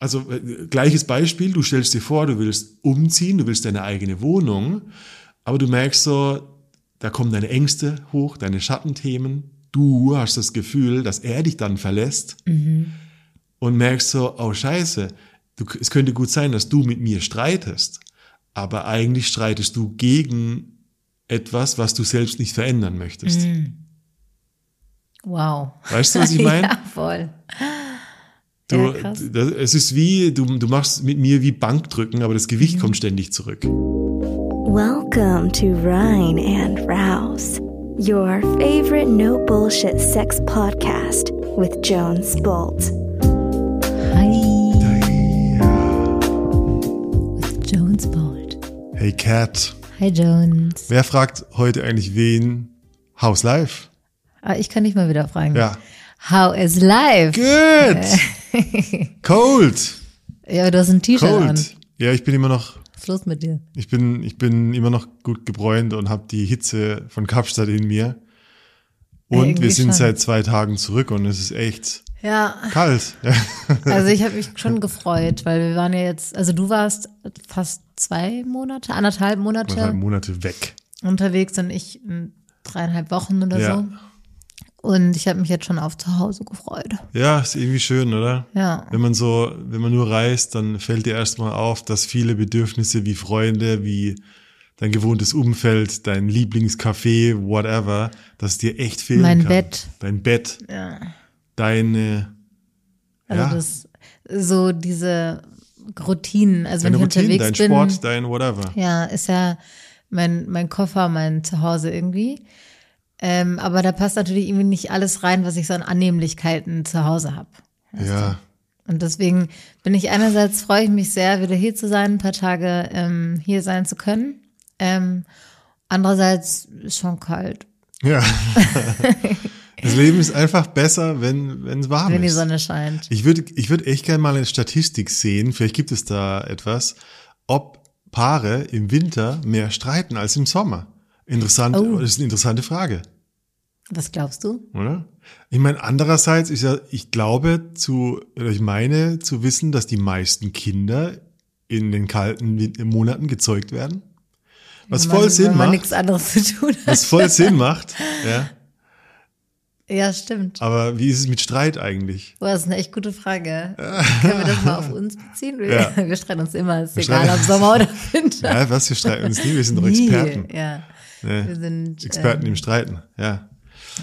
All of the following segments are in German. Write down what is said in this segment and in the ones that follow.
also äh, gleiches Beispiel, du stellst dir vor, du willst umziehen, du willst deine eigene Wohnung, aber du merkst so, da kommen deine Ängste hoch, deine Schattenthemen. Du hast das Gefühl, dass er dich dann verlässt und merkst so, oh Scheiße, du, es könnte gut sein, dass du mit mir streitest, aber eigentlich streitest du gegen etwas, was du selbst nicht verändern möchtest. Wow. Weißt du, was ich meine? ja, voll. Du, Ja, das, es ist wie, du, du machst mit mir wie Bankdrücken, aber das Gewicht Mhm. kommt ständig zurück. Welcome to Rhine and Rouse, your favorite no bullshit sex podcast with Jones Bolt. Hi. With Jones Bold. Hey Cat, Hi Jones. wer fragt heute eigentlich wen? How's life? Ah, ich kann dich mal wieder fragen. Ja. How is life? Good! Cold! Ja, du hast ein T-Shirt an. Cold! Ja, ich bin immer noch, Was ist los mit dir? ich bin, ich bin immer noch gut gebräunt und habe die Hitze von Kapstadt in mir. Und irgendwie wir sind schon. seit zwei Tagen zurück und es ist echt Ja, kalt. Ja. also ich habe mich schon gefreut, weil wir waren ja jetzt, also du warst fast zwei Monate, anderthalb Monate Anderthalb Monate weg. unterwegs und ich dreieinhalb Wochen oder Ja. so. Und ich habe mich jetzt schon auf zu Hause gefreut. Ja, ist irgendwie schön, oder? Ja. Wenn man so, wenn man nur reist, dann fällt dir erstmal auf, dass viele Bedürfnisse wie Freunde, wie dein gewohntes Umfeld, dein Lieblingscafé, whatever, dass dir echt fehlen Mein kann. Bett. Dein Bett, Ja. deine, Also ja, das, so diese Routinen, also wenn deine ich Routine, unterwegs dein bin, Sport, dein whatever. ja, ist ja mein, mein Koffer, mein Zuhause irgendwie. Ähm, aber da passt natürlich irgendwie nicht alles rein, was ich so an Annehmlichkeiten zu Hause habe. Ja, Und deswegen bin ich einerseits freue ich mich sehr, wieder hier zu sein, ein paar Tage ähm, hier sein zu können. Ähm, andererseits ist schon kalt, ja. das Leben ist einfach besser, wenn wenn es warm wenn die ist. Sonne scheint. Ich würde ich würde echt gerne mal eine Statistik sehen, vielleicht gibt es da etwas, ob Paare im Winter mehr streiten als im Sommer. Interessant, Oh. das ist eine interessante Frage, Was glaubst du? oder? Ich meine, andererseits ist ja, ich glaube zu, oder ich meine zu wissen, dass die meisten Kinder in den kalten Monaten gezeugt werden. Was Wenn voll man, Sinn man macht. nichts anderes zu tun hat. Was voll Sinn macht, ja. Ja, stimmt. Aber wie ist es mit Streit eigentlich? Boah, das ist eine echt gute Frage. Können wir das mal auf uns beziehen? Wir, Ja. wir streiten uns immer, ist Wir egal, ob Sommer oder Winter. Ja, was, wir streiten uns nie, wir sind doch. Experten. Ja, Ne? wir sind Experten ähm, im Streiten, ja.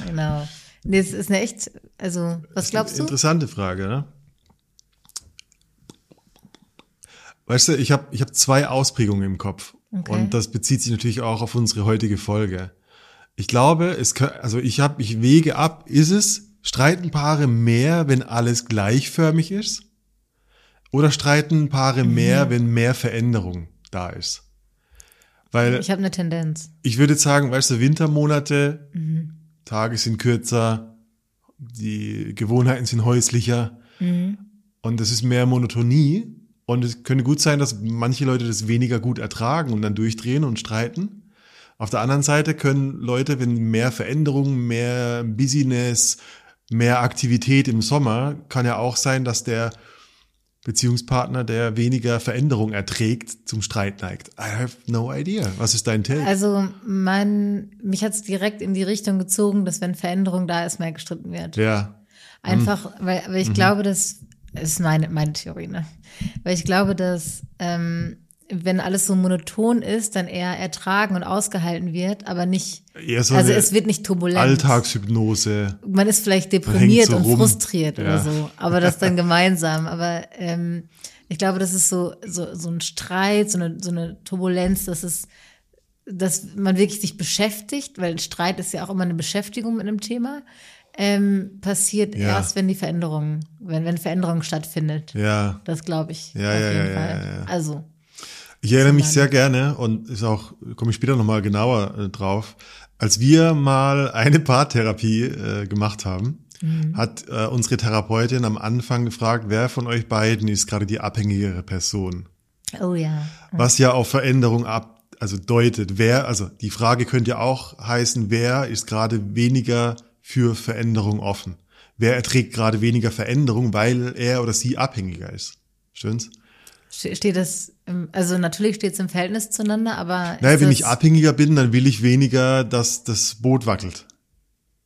Genau. Nee, es ist eine echt, also, was glaubst du? Interessante Frage, ne? Weißt du, ich habe ich hab zwei Ausprägungen im Kopf. Okay. Und das bezieht sich natürlich auch auf unsere heutige Folge. Ich glaube, es kann, also ich habe, ich wege ab, ist es, streiten Paare mehr, wenn alles gleichförmig ist? Oder streiten Paare Mhm. mehr, wenn mehr Veränderung da ist? Weil Ich habe eine Tendenz. ich würde sagen, weißt du, Wintermonate, Mhm. Tage sind kürzer, die Gewohnheiten sind häuslicher Mhm. und es ist mehr Monotonie. Und es könnte gut sein, dass manche Leute das weniger gut ertragen und dann durchdrehen und streiten. Auf der anderen Seite können Leute, wenn mehr Veränderung, mehr Business, mehr Aktivität im Sommer, kann ja auch sein, dass der Beziehungspartner, der weniger Veränderung erträgt, zum Streit neigt. I have no idea. Was ist dein Take? Also, mein, mich hat's direkt in die Richtung gezogen, dass wenn Veränderung da ist, mehr gestritten wird. ja. Einfach, weil, weil Mhm. ich glaube, dass, das ist meine, meine Theorie, ne? Weil ich glaube, dass, ähm, wenn alles so monoton ist, dann eher ertragen und ausgehalten wird, aber nicht, Eher so also es wird nicht turbulent. Alltagshypnose. Man ist vielleicht deprimiert so und rum. frustriert Ja. oder so, aber das dann gemeinsam. Aber ähm, ich glaube, das ist so, so, so ein Streit, so eine, so eine Turbulenz, dass es, dass man wirklich sich beschäftigt, weil ein Streit ist ja auch immer eine Beschäftigung mit einem Thema, ähm, passiert Ja. erst, wenn die Veränderung, wenn, wenn Veränderung stattfindet. Ja. Das glaube ich. Ja, auf ja, jeden ja, Fall. ja, ja. Also, Ich erinnere mich sehr gerne und ist auch, komme ich später nochmal genauer äh, drauf. Als wir mal eine Paartherapie äh, gemacht haben, Mhm. hat äh, unsere Therapeutin am Anfang gefragt, wer von euch beiden ist gerade die abhängigere Person? oh ja. Was ja auf Veränderung ab, also deutet. Wer, also die Frage könnte ja auch heißen, wer ist gerade weniger für Veränderung offen? Wer erträgt gerade weniger Veränderung, weil er oder sie abhängiger ist? Stimmt's? Ste- Steht das, also natürlich steht es im Verhältnis zueinander, aber. Naja, wenn ich abhängiger bin, dann will ich weniger, dass das Boot wackelt.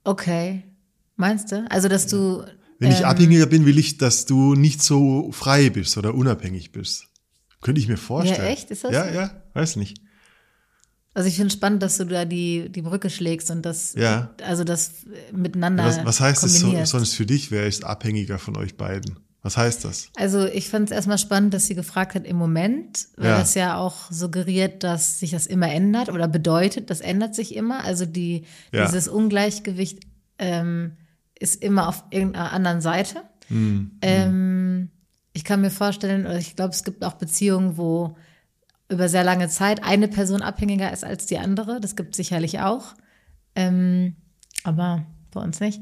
Okay. Meinst du? Also, dass du. Wenn ich ähm, abhängiger bin, will ich, dass du nicht so frei bist oder unabhängig bist. Könnte ich mir vorstellen. Ja, echt? Ist das Ja, so? ja, weiß nicht. Also ich finde spannend, dass du da die, die Brücke schlägst und das, Ja. also das miteinander Was, was heißt das so, sonst für dich? Wer ist abhängiger von euch beiden? Was heißt das? Also ich fand es erstmal spannend, dass sie gefragt hat im Moment, weil Ja. das ja auch suggeriert, dass sich das immer ändert oder bedeutet, das ändert sich immer. Also die, Ja. dieses Ungleichgewicht ähm, ist immer auf irgendeiner anderen Seite. Hm, Ähm, ich kann mir vorstellen, oder ich glaube, es gibt auch Beziehungen, wo über sehr lange Zeit eine Person abhängiger ist als die andere. Das gibt sicherlich auch. Ähm, aber bei uns nicht.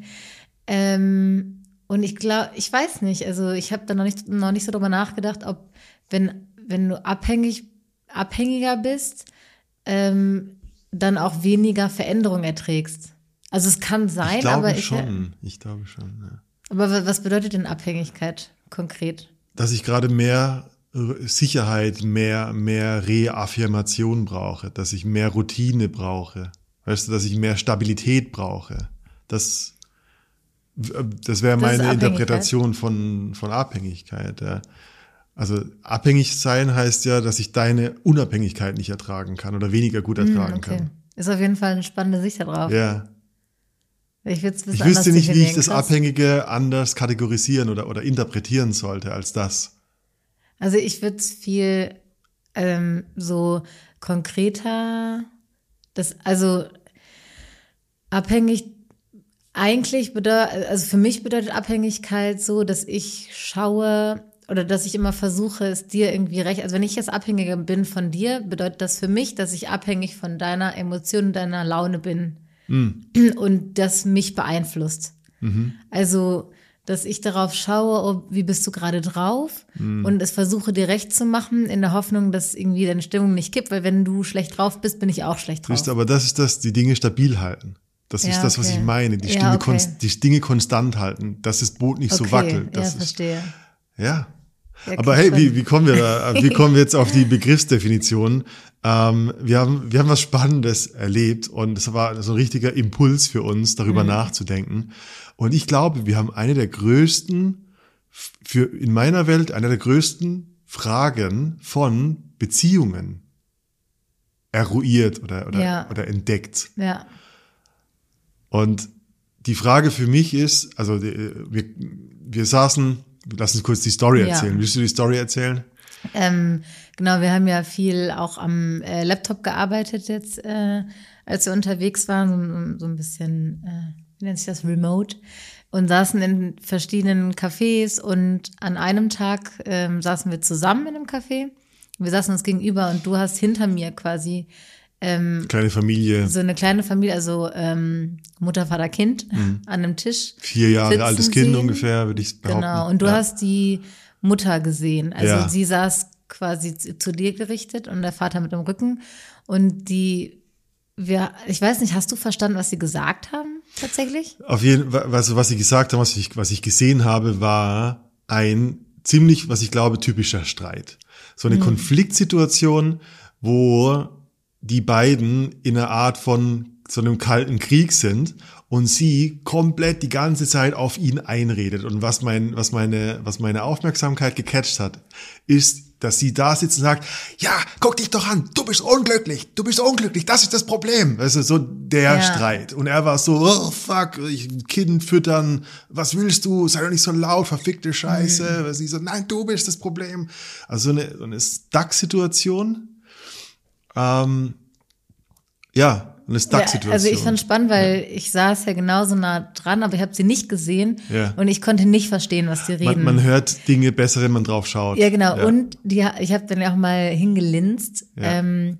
Ähm, und ich glaube, ich weiß nicht, also ich habe da noch nicht, noch nicht so drüber nachgedacht, ob, wenn, wenn du abhängig, abhängiger bist, ähm, dann auch weniger Veränderung erträgst. Also es kann sein, ich glaube aber ich, schon. Ich glaube schon. Ja. aber wa- was bedeutet denn Abhängigkeit konkret? Dass ich gerade mehr äh, Sicherheit, mehr, mehr Reaffirmation brauche, dass ich mehr Routine brauche. Weißt du, dass ich mehr Stabilität brauche. Das, das wäre Das meine Abhängigkeit. Interpretation von, von Abhängigkeit. Ja. Also abhängig sein heißt ja, dass ich deine Unabhängigkeit nicht ertragen kann oder weniger gut ertragen Hm, okay. kann. Ist auf jeden Fall eine spannende Sicht darauf. Ja. Ich, Ich wüsste nicht, wie ich das. Abhängige anders kategorisieren oder, oder interpretieren sollte als das. Also ich würde es viel ähm, so konkreter, das, also abhängig, eigentlich bedeutet, also für mich bedeutet Abhängigkeit so, dass ich schaue oder dass ich immer versuche, es dir irgendwie recht, also wenn ich jetzt abhängiger bin von dir, bedeutet das für mich, dass ich abhängig von deiner Emotion, deiner Laune bin und das mich beeinflusst. Also, dass ich darauf schaue, ob, wie bist du gerade drauf und es versuche dir recht zu machen, in der Hoffnung, dass irgendwie deine Stimmung nicht kippt, weil wenn du schlecht drauf bist, bin ich auch schlecht drauf. Siehst du, aber das ist das, die Dinge stabil halten. Das ist Ja, das, was okay. ich meine. Die, Ja, Dinge okay. konst- die Dinge konstant halten, dass das Boot nicht so okay, wackelt. ja, Das ist, verstehe. ja. Ja, Aber hey, wie, wie kommen wir da, wie kommen wir jetzt auf die Begriffsdefinition? Ähm, wir haben, wir haben was Spannendes erlebt und es war so ein richtiger Impuls für uns, darüber Mhm. nachzudenken. Und ich glaube, wir haben eine der größten, für, in meiner Welt, eine der größten Fragen von Beziehungen eruiert oder, oder, Ja. oder entdeckt. Ja. Und die Frage für mich ist, also die, wir, wir saßen, lass uns kurz die Story Ja. erzählen. Willst du die Story erzählen? Ähm, genau, wir haben ja viel auch am äh, Laptop gearbeitet jetzt, äh, als wir unterwegs waren, so, so ein bisschen, äh, wie nennt sich das, remote. Und saßen in verschiedenen Cafés und an einem Tag ähm, saßen wir zusammen in einem Café. Wir saßen uns gegenüber und du hast hinter mir quasi Kleine Familie, so eine kleine Familie, also ähm, Mutter, Vater, Kind an einem Tisch. vier Jahre altes Kind ungefähr, würde ich behaupten. Genau, und du ja. hast die Mutter gesehen. Also Ja. sie saß quasi zu, zu dir gerichtet und der Vater mit dem Rücken. Und die, wir, ich weiß nicht, hast du verstanden, was sie gesagt haben tatsächlich? Auf jeden Fall, also was sie gesagt haben, was ich, was ich gesehen habe, war ein ziemlich, was ich glaube, typischer Streit. So Mhm. eine Konfliktsituation, wo die beiden in einer Art von so einem kalten Krieg sind und sie komplett die ganze Zeit auf ihn einredet. Und was mein, was meine, was meine Aufmerksamkeit gecatcht hat, ist, dass sie da sitzt und sagt, ja, guck dich doch an, du bist unglücklich, du bist unglücklich, das ist das Problem. Weißt du, so der Ja. Streit. Und er war so, oh fuck, ich Kind füttern, was willst du? Sei doch nicht so laut, verfickte Scheiße. Mhm. Sie so, nein, du bist das Problem. Also so eine, so eine Stuck-Situation. Ähm, ja, eine Stuck-Situation. Also ich fand spannend, weil ich saß ja genauso nah dran, aber ich habe sie nicht gesehen Ja. und ich konnte nicht verstehen, was sie reden. man, man hört Dinge besser, wenn man drauf schaut. Ja, genau. Und die, ich habe dann ja auch mal hingelinst. Ja. Ähm,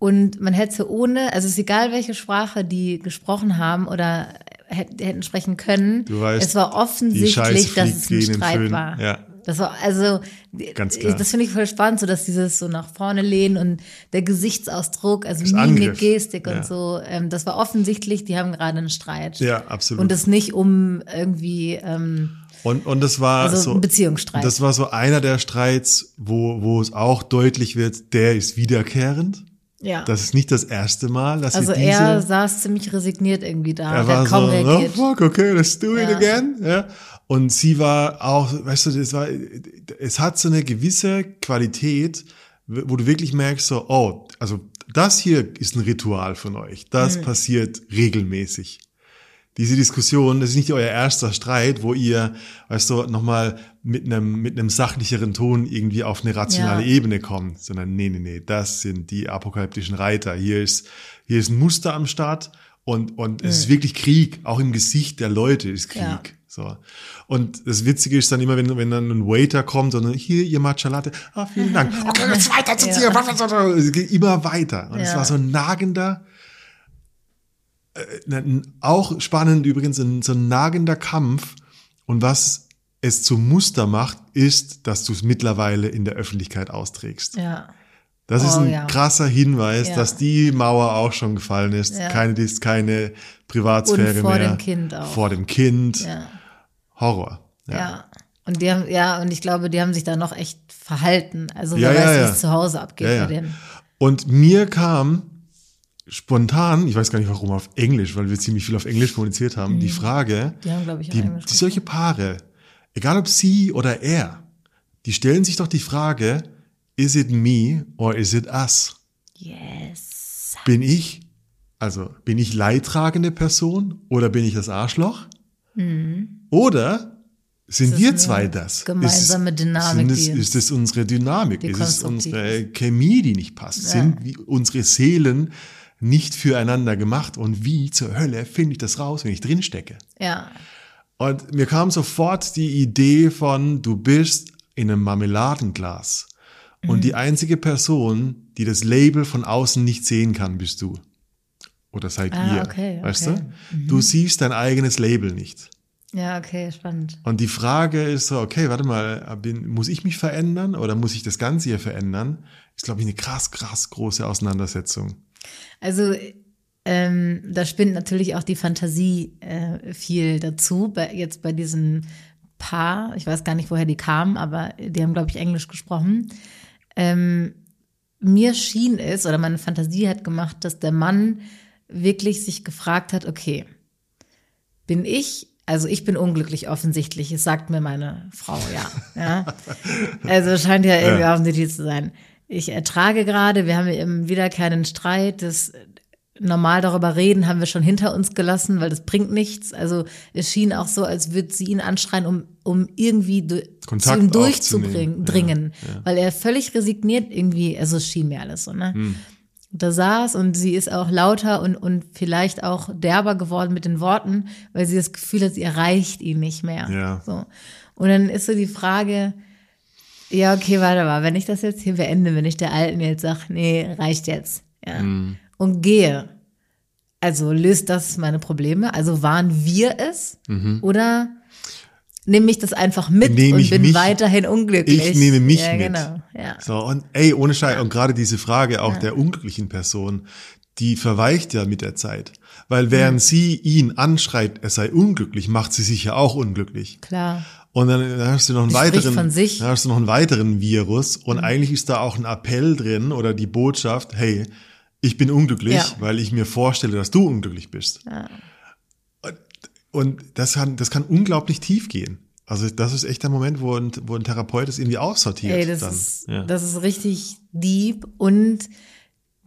und man hätte ohne, also es ist egal, welche Sprache die gesprochen haben oder hätten, sprechen können. Du weißt, es war offensichtlich, dass es ein Streit war. Ja. Das war also, Ganz klar. das finde ich voll spannend, so dass dieses so nach vorne lehnen und der Gesichtsausdruck, also Das Mimik, Angriff. Gestik Ja. und so, ähm, das war offensicht, die haben gerade einen Streit. Ja, absolut. Und das nicht um irgendwie ähm, Und, und das war Also so, Beziehungsstreit. das war so einer der Streits, wo, wo es auch deutlich wird, der ist wiederkehrend. Ja. Das ist nicht das erste Mal, dass also sie diese, er saß ziemlich resigniert irgendwie da. er war so, reagiert. oh, fuck, okay, let's do it Ja. again. Ja. Und sie war auch, weißt du, das war, es hat so eine gewisse Qualität, wo du wirklich merkst, so, oh, also das hier ist ein Ritual von euch. Das Mhm. passiert regelmäßig. Diese Diskussion, das ist nicht euer erster Streit, wo ihr, weißt du, nochmal mit einem, mit einem sachlicheren Ton irgendwie auf eine rationale Ja. Ebene kommt, sondern nee, nee, nee, das sind die apokalyptischen Reiter. Hier ist, hier ist ein Muster am Start und, und es ist wirklich Krieg. Auch im Gesicht der Leute ist Krieg. Mhm. Ja. So. Und das Witzige ist dann immer, wenn, wenn dann ein Waiter kommt und dann, hier, ihr Matcha Latte, ah, vielen Dank. Okay, jetzt weiter zu dir. Es geht immer weiter. Und es Ja. war so ein nagender, äh, auch spannend übrigens, ein, so ein nagender Kampf. Und was es zum Muster macht, ist, dass du es mittlerweile in der Öffentlichkeit austrägst. Ja. Das ist Oh, ein ja. krasser Hinweis, Ja. dass die Mauer auch schon gefallen ist. Ja. Keine, Dis- keine Privatsphäre Und vor mehr. dem Kind auch. Vor dem Kind. Ja. Horror. Ja. Und die haben, ja, und ich glaube, die haben sich da noch echt verhalten. Also Ja, wer ja, weiß, ja. wie es zu Hause abgeht Ja, ja. bei denen. Und mir kam spontan, ich weiß gar nicht warum auf Englisch, weil wir ziemlich viel auf Englisch kommuniziert haben, die Frage, Mhm. Die haben, glaube ich, die, die solche Paare, egal ob sie oder er, die stellen sich doch die Frage, is it me or is it us? Yes. Bin ich, also bin ich leidtragende Person oder bin ich das Arschloch? Oder sind Mhm. Wir zwei das? gemeinsame ist, Dynamik, Sind es, ist es unsere Dynamik? ist es unsere Chemie, die nicht passt? Sind wie unsere Seelen nicht füreinander gemacht? Und wie zur Hölle finde ich das raus, wenn ich drin stecke? Ja. Und mir kam sofort die Idee von, du bist in einem Marmeladenglas. Und Mhm. die einzige Person, die das Label von außen nicht sehen kann, bist du. Oder seid Ah, ihr. okay, weißt okay. Mhm. du? Du siehst dein eigenes Label nicht. Ja, okay, spannend. Und die Frage ist so, okay, warte mal, bin, muss ich mich verändern oder muss ich das Ganze hier verändern? Ist, glaube ich, eine krass, krass große Auseinandersetzung. Also ähm, da spinnt natürlich auch die Fantasie äh, viel dazu. Bei, jetzt bei diesem Paar, ich weiß gar nicht, woher die kamen, aber die haben, glaube ich, Englisch gesprochen. Ähm, mir schien es, oder meine Fantasie hat gemacht, dass der Mann wirklich sich gefragt hat, okay, bin ich, also ich bin unglücklich offensichtlich, es sagt mir meine Frau, ja. ja. Also scheint ja irgendwie offensichtlich zu sein. Ich ertrage gerade, wir haben eben wieder keinen Streit, das normal darüber reden haben wir schon hinter uns gelassen, weil das bringt nichts. Also es schien auch so, als würde sie ihn anschreien, um, um irgendwie Kontakt zu ihm durchzubringen, Ja, ja. Weil er völlig resigniert irgendwie, also es schien mir alles so, ne? Hm. Da saß und sie ist auch lauter und, und vielleicht auch derber geworden mit den Worten, weil sie das Gefühl hat, sie erreicht ihn nicht mehr. Ja. So. Und dann ist so die Frage, ja, okay, warte mal, wenn ich das jetzt hier beende, wenn ich der Alten jetzt sage, nee, reicht jetzt, ja, Hm. und gehe, also löst das meine Probleme? Also waren wir es? Oder nehme ich das einfach mit Mhm. Nehme und ich bin mich- weiterhin unglücklich? Ich nehme mich ja, mit. Genau, ja. So, und ey, ohne Scheiß, und gerade diese Frage auch der unglücklichen Person, die verweicht ja mit der Zeit. Weil während sie ihn anschreit, er sei unglücklich, macht sie sich ja auch unglücklich. Klar. Und dann, dann hast du noch einen Die weiteren, von sich. dann hast du noch einen weiteren Virus und eigentlich ist da auch ein Appell drin oder die Botschaft, hey, ich bin unglücklich, Ja. weil ich mir vorstelle, dass du unglücklich bist. Ja. Und, das kann, das kann unglaublich tief gehen. Also das ist echt der Moment, wo ein, wo ein Therapeut das irgendwie aussortiert. Ey, das dann. ist, ja. das ist richtig deep und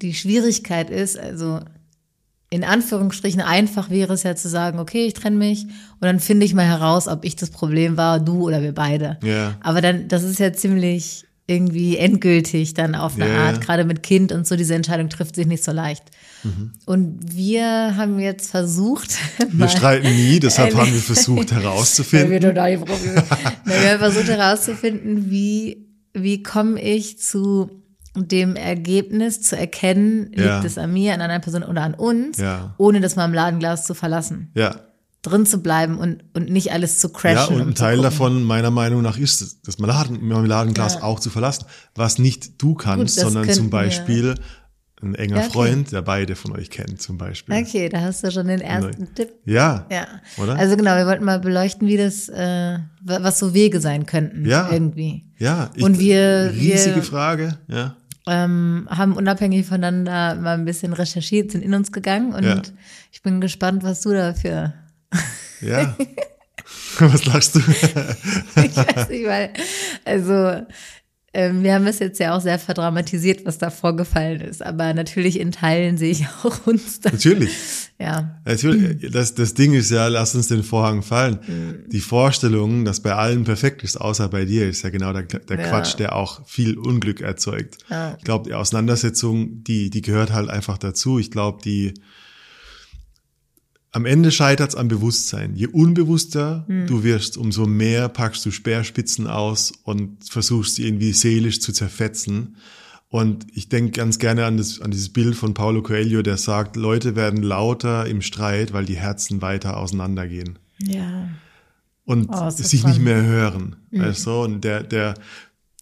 die Schwierigkeit ist, also in Anführungsstrichen einfach wäre es ja zu sagen, okay, ich trenne mich und dann finde ich mal heraus, ob ich das Problem war, du oder wir beide. Ja. Aber dann, das ist ja ziemlich irgendwie endgültig dann auf eine Ja, Art, gerade mit Kind und so, diese Entscheidung trifft sich nicht so leicht. Mhm. Und wir haben jetzt versucht, Wir streiten nie, deshalb haben wir versucht weil wir herauszufinden. Probleme. Na, wir haben versucht herauszufinden, wie, wie komme ich zu dem Ergebnis zu erkennen, liegt Ja. es an mir, an einer Person oder an uns, Ja. ohne das Marmeladenglas zu verlassen. Ja. Drin zu bleiben und, und nicht alles zu Ja, crashen. und um ein Teil davon, meiner Meinung nach, ist es, das Marmeladen- Marmeladenglas Ja. auch zu verlassen. Was nicht du kannst, Gut, sondern zum wir- Beispiel ein enger okay. Freund, der beide von euch kennt zum Beispiel. Okay, da hast du schon den ersten Neu. Tipp. Ja, Ja. Oder? Also genau, wir wollten mal beleuchten, wie das, äh, wa- was so Wege sein könnten. Ja. Irgendwie. ja. Ich, Und wir- riesige wir- Frage, ja. Ähm, haben unabhängig voneinander mal ein bisschen recherchiert, sind in uns gegangen und Ja. ich bin gespannt, was du dafür. Ja. Was lachst du? ich weiß nicht, weil, also, wir haben es jetzt ja auch sehr verdramatisiert, was da vorgefallen ist, aber natürlich in Teilen sehe ich auch uns da. Natürlich. Ja. Natürlich, das, das Ding ist ja, lass uns den Vorhang fallen. Mhm. Die Vorstellung, dass bei allen perfekt ist, außer bei dir, ist ja genau der, der Ja. Quatsch, der auch viel Unglück erzeugt. Ja. Ich glaube, die Auseinandersetzung, die, die gehört halt einfach dazu. Ich glaube, die am Ende scheitert es am Bewusstsein. Je unbewusster Hm. du wirst, umso mehr packst du Speerspitzen aus und versuchst sie irgendwie seelisch zu zerfetzen. Und ich denke ganz gerne an, das, an dieses Bild von Paulo Coelho, der sagt, Leute werden lauter im Streit, weil die Herzen weiter auseinandergehen Ja. und Oh, sich nicht mehr hören. Weißt du? Und der, der,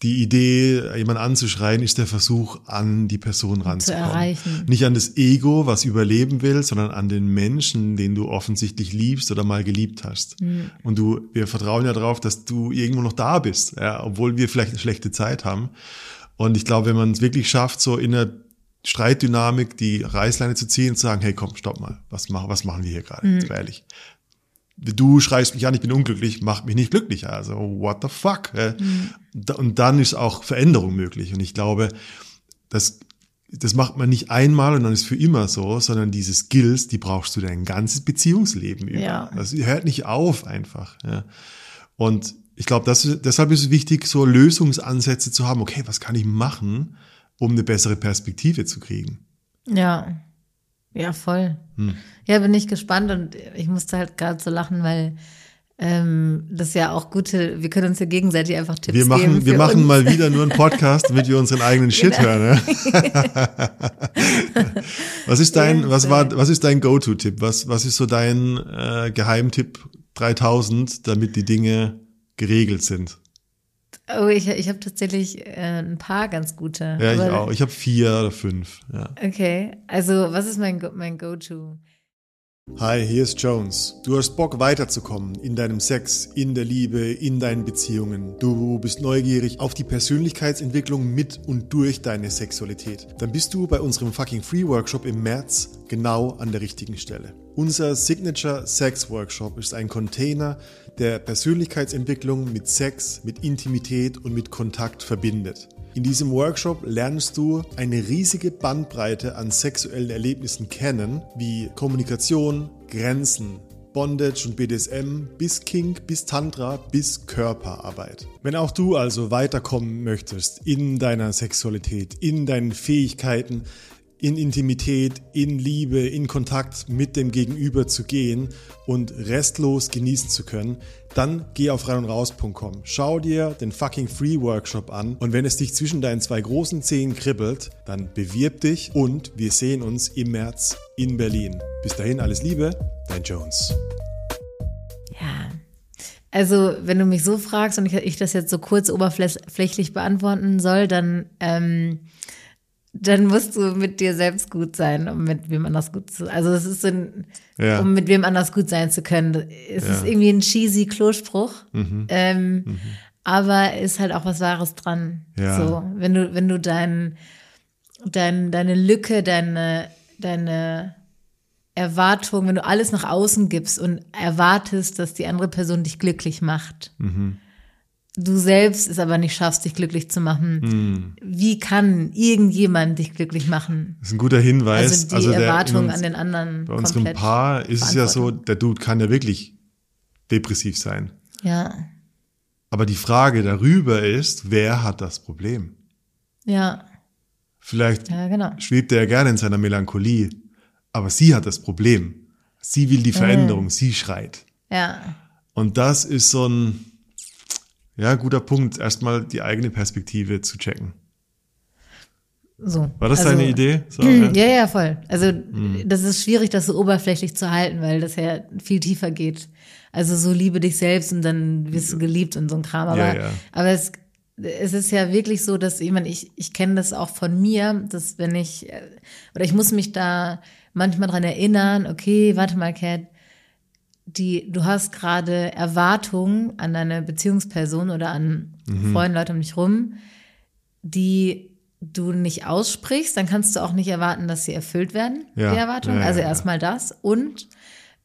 die Idee, jemand anzuschreien, ist der Versuch, an die Person ranzukommen. erreichen. Nicht an das Ego, was überleben will, sondern an den Menschen, den du offensichtlich liebst oder mal geliebt hast. Mhm. Und du, wir vertrauen ja darauf, dass du irgendwo noch da bist, ja, obwohl wir vielleicht eine schlechte Zeit haben. Und ich glaube, wenn man es wirklich schafft, so in der Streitdynamik die Reißleine zu ziehen und zu sagen, hey, komm, stopp mal, was machen, was machen wir hier gerade? Mhm. Ehrlich du schreist mich an, ich bin unglücklich, macht mich nicht glücklich. Also, what the fuck? Da- Und dann ist auch Veränderung möglich. Und ich glaube, das, das macht man nicht einmal und dann ist für immer so, sondern diese Skills, die brauchst du dein ganzes Beziehungsleben über. Ja. Das hört nicht auf einfach. Ja. Und ich glaube, das, deshalb ist es wichtig, so Lösungsansätze zu haben. Okay, was kann ich machen, um eine bessere Perspektive zu kriegen? Ja. Ja, voll. Hm. Ja, bin ich gespannt und ich musste halt gerade so lachen, weil ähm, das ja auch gute, wir können uns ja gegenseitig einfach Tipps Wir machen, geben. wir machen uns. mal wieder nur einen Podcast, damit wir unseren eigenen Shit Genau. hören. Ja? was ist dein, was war, was ist dein Go-To-Tipp? Was, was ist so dein äh, Geheimtipp 3000, damit die Dinge geregelt sind? Oh, ich, ich habe tatsächlich äh, ein paar ganz gute. Ja, ich auch. Ich habe vier oder fünf. Ja. Okay, also was ist mein mein Go-To? Hi, hier ist Jones. Du hast Bock weiterzukommen in deinem Sex, in der Liebe, in deinen Beziehungen. Du bist neugierig auf die Persönlichkeitsentwicklung mit und durch deine Sexualität. Dann bist du bei unserem fucking Free Workshop im März genau an der richtigen Stelle. Unser Signature Sex Workshop ist ein Container, der Persönlichkeitsentwicklung mit Sex, mit Intimität und mit Kontakt verbindet. In diesem Workshop lernst du eine riesige Bandbreite an sexuellen Erlebnissen kennen, wie Kommunikation, Grenzen, Bondage und BDSM bis Kink, bis Tantra, bis Körperarbeit. Wenn auch du also weiterkommen möchtest in deiner Sexualität, in deinen Fähigkeiten, in Intimität, in Liebe, in Kontakt mit dem Gegenüber zu gehen und restlos genießen zu können, dann geh auf reinundraus.com. Schau dir den fucking Free Workshop an und wenn es dich zwischen deinen zwei großen Zehen kribbelt, dann bewirb dich und wir sehen uns im März in Berlin. Bis dahin alles Liebe, dein Jones. Ja. Also, wenn du mich so fragst und ich, ich das jetzt so kurz oberflächlich beantworten soll, dann, ähm, dann musst du mit dir selbst gut sein, um mit wem anders gut zu Also, es ist so ein, Ja. um mit wem anders gut sein zu können. Es ist irgendwie ein cheesy Klospruch, ähm, aber ist halt auch was Wahres dran. Ja. So, wenn du, wenn du dein, dein, deine Lücke, deine, deine Erwartung, wenn du alles nach außen gibst und erwartest, dass die andere Person dich glücklich macht, du selbst es aber nicht schaffst, dich glücklich zu machen, wie kann irgendjemand dich glücklich machen? Das ist ein guter Hinweis. Also die der- Erwartung uns- an den anderen Bei unserem Paar ist es ja so, der Dude kann ja wirklich depressiv sein. Ja, Aber die Frage darüber ist, wer hat das Problem? ja, Vielleicht ja, genau. schwebt er ja gerne in seiner Melancholie, aber sie hat das Problem. Sie will die Veränderung, sie schreit. Ja, Und das ist so ein, ja, guter Punkt, erstmal die eigene Perspektive zu checken. so. War das Also- deine Idee? So, Ja, ja, voll. Also Mhm. das ist schwierig, das so oberflächlich zu halten, weil das ja viel tiefer geht. Also so liebe dich selbst und dann wirst du geliebt und so ein Kram. Aber, Ja, ja. aber es, es ist ja wirklich so, dass ich meine, ich, ich kenne das auch von mir, dass wenn ich, oder ich muss mich da manchmal dran erinnern, okay, warte mal, Cat, die, du hast gerade Erwartungen an deine Beziehungsperson oder an Mhm. Freunde, Leute um dich rum, die du nicht aussprichst, dann kannst du auch nicht erwarten, dass sie erfüllt werden, Ja. die Erwartungen. Ja, also erstmal das. Und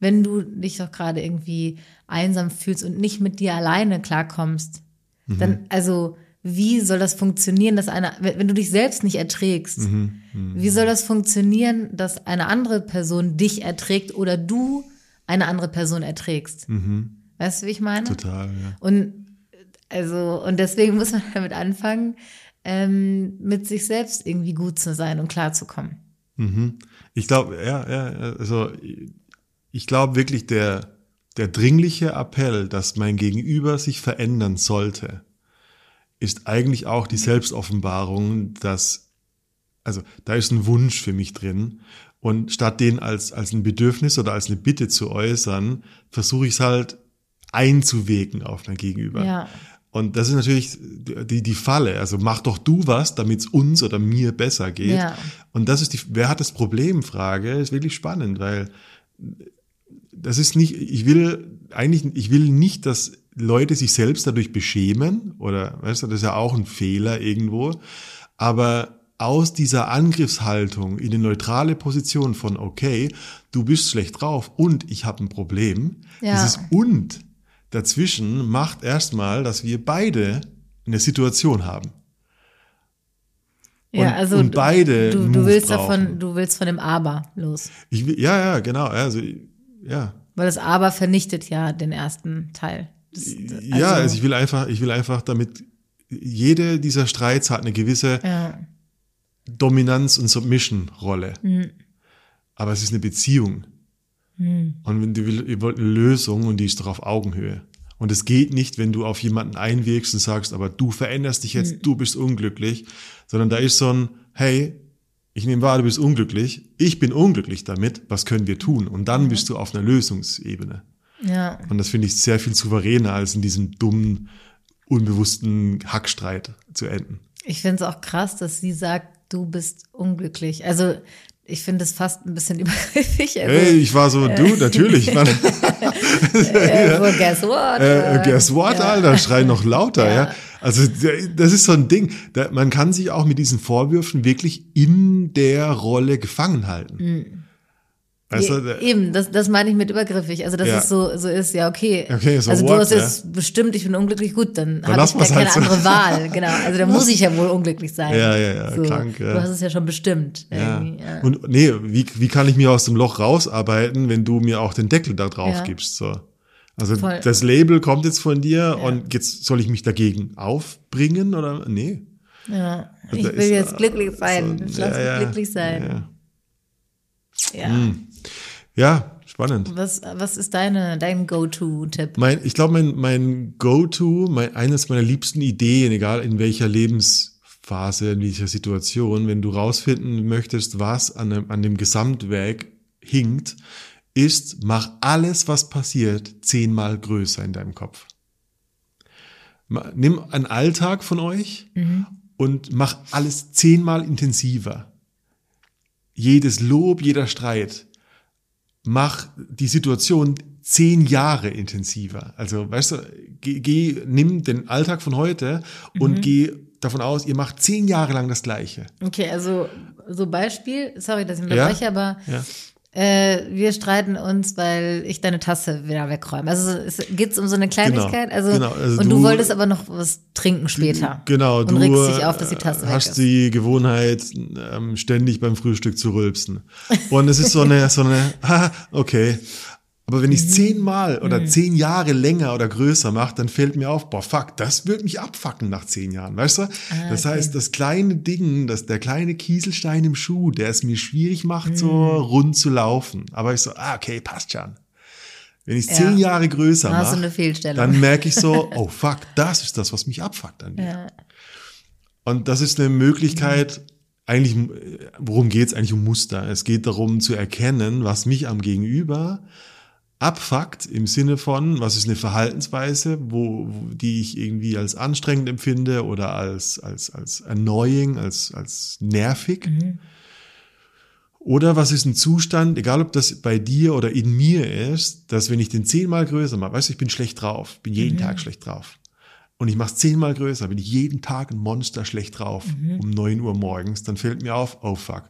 wenn du dich doch gerade irgendwie einsam fühlst und nicht mit dir alleine klarkommst, Mhm. dann, also, wie soll das funktionieren, dass eine, wenn du dich selbst nicht erträgst, Mhm. wie soll das funktionieren, dass eine andere Person dich erträgt oder du eine andere Person erträgst? Weißt du, wie ich meine? Mhm. Total, ja. Und also, und deswegen muss man damit anfangen, ähm, mit sich selbst irgendwie gut zu sein und klarzukommen. Ich glaube, ja, ja, also ich glaube wirklich, der, der dringliche Appell, dass mein Gegenüber sich verändern sollte, ist eigentlich auch die Selbstoffenbarung, dass, also da ist ein Wunsch für mich drin. Und statt den als, als ein Bedürfnis oder als eine Bitte zu äußern, versuche ich es halt einzuwirken auf mein Gegenüber. Ja. Und das ist natürlich die, die Falle. Also mach doch du was, damit es uns oder mir besser geht. Ja. Und das ist die, wer hat das Problem? Frage ist wirklich spannend, weil das ist nicht, ich will eigentlich, ich will nicht, dass Leute sich selbst dadurch beschämen oder, weißt du, das ist ja auch ein Fehler irgendwo. Aber aus dieser Angriffshaltung in eine neutrale Position von, okay, du bist schlecht drauf und ich habe ein Problem, Ja. dieses und dazwischen macht erstmal, dass wir beide eine Situation haben. Ja, Und- also und beide du, du willst brauchen. davon, du willst von dem Aber los. Ich, ja, ja, genau. Also, ja. Weil das Aber vernichtet ja den ersten Teil. Das, ja, also ich will einfach, ich will einfach damit, jede dieser Streits hat eine gewisse ja, Dominanz- und Submission-Rolle. Mhm. Aber es ist eine Beziehung. Und wenn du will, ihr wollt eine Lösung und die ist doch auf Augenhöhe. Und es geht nicht, wenn du auf jemanden einwirkst und sagst, aber du veränderst dich Mhm. jetzt, du bist unglücklich, sondern da ist so ein, hey, ich nehme wahr, du bist unglücklich, ich bin unglücklich damit, was können wir tun? Und Mhm. dann bist du auf einer Lösungsebene. ja, Und das finde ich sehr viel souveräner, als in diesem dummen, unbewussten Hackstreit zu enden. ich finde es auch krass, dass sie sagt, du bist unglücklich. Also ich finde es fast ein bisschen übergriffig. Also, Hey, ich war so, du, natürlich. Man, äh, well, guess what? äh, guess what, Ja. Alter, schrei noch lauter, ja. Ja. Also das ist so ein Ding. Da, man kann sich auch mit diesen Vorwürfen wirklich in der Rolle gefangen halten. Also, Eben, das, das meine ich mit übergriffig. Also, dass Ja. es so, so ist, ja, okay. Okay, so also, what, du hast ja. jetzt bestimmt, ich bin unglücklich, gut, dann, habe ich ja wir's keine halt so. andere Wahl. Genau. Also, dann muss ich ja wohl unglücklich sein. Ja, ja, ja, so, krank, ja. Du hast es ja schon bestimmt. ja. Ja. Und nee, wie, wie kann ich mir aus dem Loch rausarbeiten, wenn du mir auch den Deckel da drauf Ja. gibst? So. Also Voll. das Label kommt jetzt von dir und jetzt soll ich mich dagegen aufbringen oder nee? ja. Ich Da will ist, jetzt glücklich sein. so- Lass ja, mich ja, glücklich sein. Ja, Ja. Ja spannend. Was, was ist deine, dein Go-To-Tipp? Mein, ich glaube, mein, mein Go-To, mein, eines meiner liebsten Ideen, egal in welcher Lebensphase, in welcher Situation, wenn du rausfinden möchtest, was an dem, an dem Gesamtwerk hinkt, ist, mach alles, was passiert, zehnmal größer in deinem Kopf. Nimm einen Alltag von euch und mach alles zehnmal intensiver. Jedes Lob, jeder Streit, mach die Situation zehn Jahre intensiver. Also, weißt du, geh, geh nimm den Alltag von heute und geh davon aus, ihr macht zehn Jahre lang das Gleiche. Okay, also so Beispiel, sorry, dass ich Ja? unterbreche, aber Ja. Äh, wir streiten uns, weil ich deine Tasse wieder wegräume. Also es geht um so eine Kleinigkeit. Genau, also, genau. Also und du, du- wolltest aber noch was trinken später. Genau, und du regst dich auf, dass die Tasse äh, weg hast ist. die Gewohnheit, ähm, ständig beim Frühstück zu rülpsen. Und es ist so eine, so eine, okay. Aber wenn ich es Mhm. zehnmal oder zehn Jahre länger oder größer mache, dann fällt mir auf, boah, fuck, das wird mich abfacken nach zehn Jahren, weißt du? Ah, das heißt, das kleine Ding, das, der kleine Kieselstein im Schuh, der es mir schwierig macht, so Mhm. rund zu laufen. Aber ich so, ah, okay, passt schon. Wenn ich Ja. zehn Jahre größer mache, dann merke ich so, oh fuck, das ist das, was mich abfuckt an dir. ja. Und das ist eine Möglichkeit, eigentlich, worum geht es eigentlich um Muster? Es geht darum zu erkennen, was mich am Gegenüber abfuckt im Sinne von, was ist eine Verhaltensweise, wo, wo die ich irgendwie als anstrengend empfinde oder als als als annoying, als als nervig. Oder was ist ein Zustand, egal ob das bei dir oder in mir ist, dass wenn ich den zehnmal größer mache, weißt du, ich bin schlecht drauf, bin jeden Tag schlecht drauf. Und ich mache es zehnmal größer, bin ich jeden Tag ein Monster schlecht drauf um neun Uhr morgens, dann fällt mir auf, oh fuck,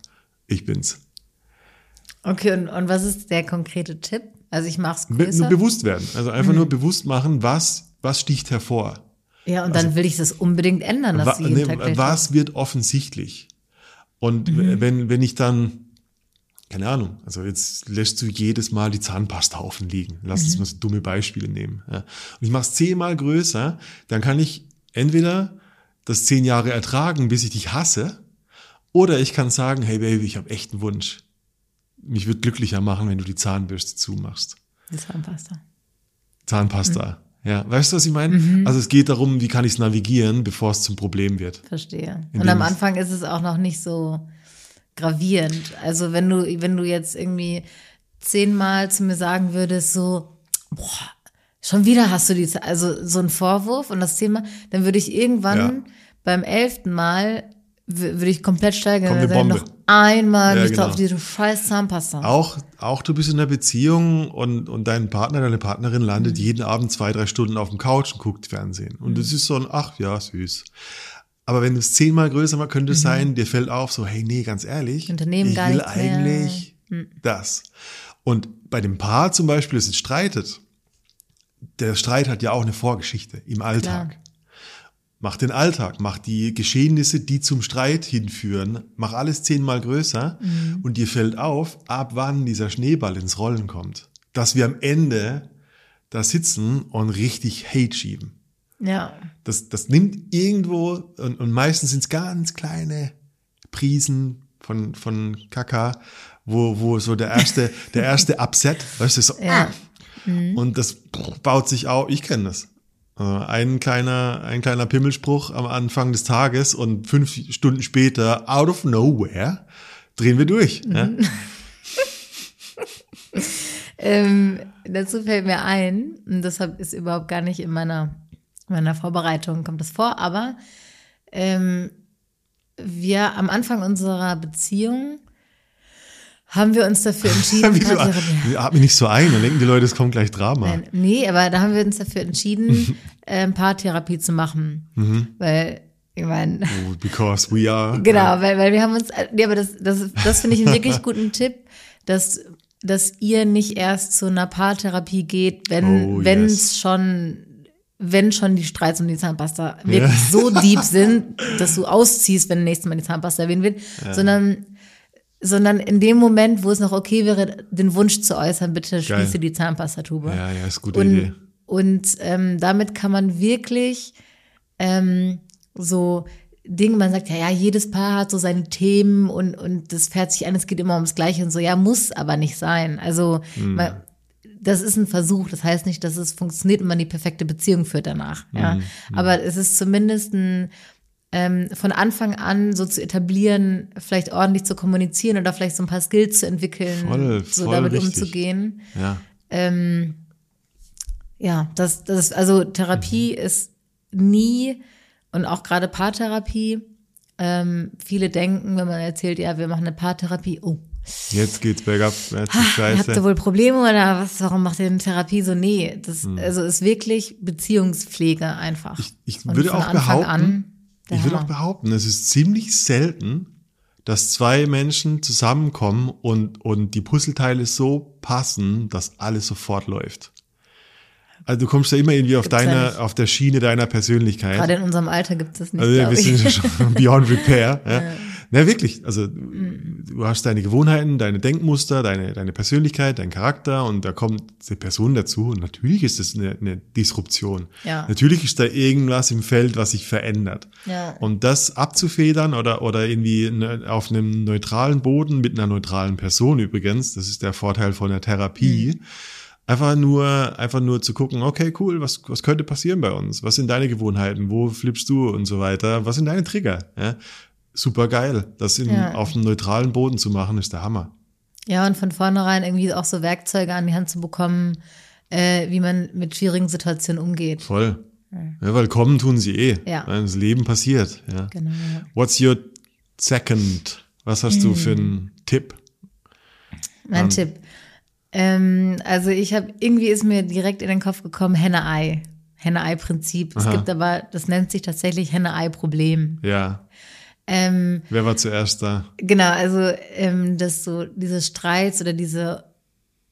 ich bin's. Okay, und, und was ist der konkrete Tipp? Also ich mach's Be größer. nur bewusst werden. Also einfach nur bewusst machen, was, was sticht hervor. ja, und dann will ich das unbedingt ändern, dass Wa jeden ne, was wird offensichtlich? Und wenn, wenn ich dann, keine Ahnung, also jetzt lässt du jedes Mal die Zahnpastahaufen liegen. Lass uns mal so dumme Beispiele nehmen. Ja. Und ich mache es zehnmal größer, dann kann ich entweder das zehn Jahre ertragen, bis ich dich hasse, oder ich kann sagen, hey Baby, ich habe echt einen Wunsch. Mich wird glücklicher machen, wenn du die Zahnbürste zumachst. die Zahnpasta. Zahnpasta. Ja, weißt du, was ich meine? Also es geht darum, wie kann ich es navigieren, bevor es zum Problem wird. Verstehe. Und am Anfang ist es auch noch nicht so gravierend. Also wenn du, wenn du jetzt irgendwie zehnmal zu mir sagen würdest, so, boah, schon wieder hast du die, also so ein Vorwurf und das Thema, dann würde ich irgendwann Ja. beim elften Mal würde ich komplett steigen. Kommt und eine Bombe. noch einmal Ja, mich genau. auf diese scheiß Zahnpasta. Auch, auch du bist in einer Beziehung und, und dein Partner, deine Partnerin landet Mhm. jeden Abend zwei, drei Stunden auf dem Couch und guckt Fernsehen. Und das ist so ein, ach ja, süß. Aber wenn du es zehnmal größer machst, könnte es sein, dir fällt auf, so, hey, nee, ganz ehrlich, Mhm. Unternehmen ich will nichts mehr. eigentlich das. Und bei dem Paar zum Beispiel, das jetzt streitet, der Streit hat ja auch eine Vorgeschichte im Alltag. Klar. Mach den Alltag, mach die Geschehnisse, die zum Streit hinführen, mach alles zehnmal größer Mhm. und dir fällt auf, ab wann dieser Schneeball ins Rollen kommt. Dass wir am Ende da sitzen und richtig Hate schieben. Ja. Das, das nimmt irgendwo, und, und meistens sind es ganz kleine Prisen von, von Kaka, wo, wo so der erste, der erste Upset, weißt du, so, Ja. und das baut sich auf, ich kenne das. Äh, Ein kleiner, ein kleiner Pimmelspruch am Anfang des Tages und fünf Stunden später, out of nowhere, drehen wir durch. Ja? Ähm, dazu fällt mir ein, und deshalb ist überhaupt gar nicht in meiner, meiner Vorbereitung kommt das vor, aber ähm, wir am Anfang unserer Beziehung haben wir uns dafür entschieden, Wie du, Paartherapie- atme nicht so ein, dann denken die Leute, es kommt gleich Drama. Nein, nee, aber da haben wir uns dafür entschieden, ähm, Paartherapie zu machen. Mhm. Weil, ich meine, Oh, because we are. Genau, weil, weil wir haben uns, ja, aber das, das, das finde ich einen wirklich guten Tipp, dass, dass ihr nicht erst zu einer Paartherapie geht, wenn, Oh, wenn yes. es schon, wenn schon die Streits um die Zahnpasta wirklich so deep sind, dass du ausziehst, wenn nächstes Mal die Zahnpasta erwähnt wird, sondern, sondern in dem Moment, wo es noch okay wäre, den Wunsch zu äußern, bitte Geil. schließe die Zahnpastatube. Ja, ja, ist gute Idee. Und, und ähm, damit kann man wirklich ähm, so Dinge, man sagt, ja, ja, jedes Paar hat so seine Themen und, und das fährt sich an, es geht immer ums Gleiche und so, ja, muss aber nicht sein. Also, Hm. man, das ist ein Versuch, das heißt nicht, dass es funktioniert und man die perfekte Beziehung führt danach. Ja. Hm, Aber es ist zumindest ein, ähm, von Anfang an so zu etablieren, vielleicht ordentlich zu kommunizieren oder vielleicht so ein paar Skills zu entwickeln, Voll, so voll damit richtig. umzugehen. Ja. Ähm, ja, das, das also Therapie ist nie und auch gerade Paartherapie. Ähm, viele denken, wenn man erzählt, ja, wir machen eine Paartherapie, oh, Jetzt geht's bergab, jetzt ist ihr habt ihr scheiße. wohl Probleme oder was, warum macht ihr eine Therapie so? Nee, das also ist wirklich Beziehungspflege einfach. Ich, ich würde auch Anfang behaupten, an der ich würde auch behaupten, es ist ziemlich selten, dass zwei Menschen zusammenkommen und, und die Puzzleteile so passen, dass alles sofort läuft. Also du kommst ja immer irgendwie auf Gibt's deiner, auf der Schiene deiner Persönlichkeit. Gerade in unserem Alter gibt es das nicht, Also wir sind schon beyond repair. Ja. Na wirklich, also du hast deine Gewohnheiten, deine Denkmuster, deine, deine Persönlichkeit, dein Charakter und da kommt eine Person dazu und natürlich ist das eine, eine Disruption. Ja. Natürlich ist da irgendwas im Feld, was sich verändert. Ja. Und das abzufedern oder, oder irgendwie ne- auf einem neutralen Boden mit einer neutralen Person übrigens, das ist der Vorteil von der Therapie, Mhm. Einfach nur, einfach nur zu gucken, okay, cool, was, was könnte passieren bei uns? Was sind deine Gewohnheiten? Wo flippst du und so weiter? Was sind deine Trigger? Ja? Super geil. Das in, Ja. auf einem neutralen Boden zu machen, ist der Hammer. Ja, und von vornherein irgendwie auch so Werkzeuge an die Hand zu bekommen, äh, wie man mit schwierigen Situationen umgeht. Voll. Ja, weil kommen tun sie eh. Ja. Weil Das Leben passiert. Ja. Genau. Ja. What's your second? Was hast du für Hm. einen Tipp? Mein Tipp. Ähm, also ich habe irgendwie ist mir direkt in den Kopf gekommen Henne-Ei. Henne-Ei-Prinzip. Es gibt aber, das nennt sich tatsächlich Henne-Ei-Problem. Ja. Ähm, Wer war zuerst da? Genau, also ähm, dass so diese Streits oder diese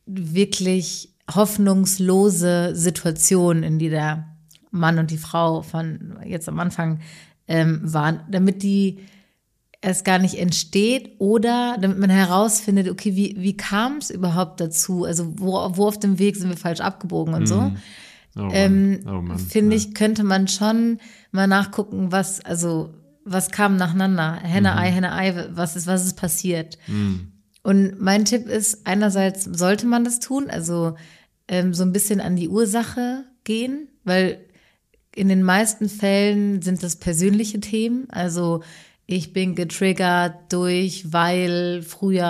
wirklich hoffnungslose Situation, in die der Mann und die Frau von jetzt am Anfang ähm, waren, damit die erst gar nicht entsteht oder damit man herausfindet, okay, wie, wie kam es überhaupt dazu? Also wo, wo auf dem Weg sind wir falsch abgebogen und so. Oh Mann. Ähm, oh. Finde Ja. ich, könnte man schon mal nachgucken, was, also, was kam nacheinander? Henne, Mhm. Ei, Henne, Ei, was ist, was ist passiert? Und mein Tipp ist, einerseits sollte man das tun, also ähm, so ein bisschen an die Ursache gehen, weil in den meisten Fällen sind das persönliche Themen, also ich bin getriggert durch, weil früher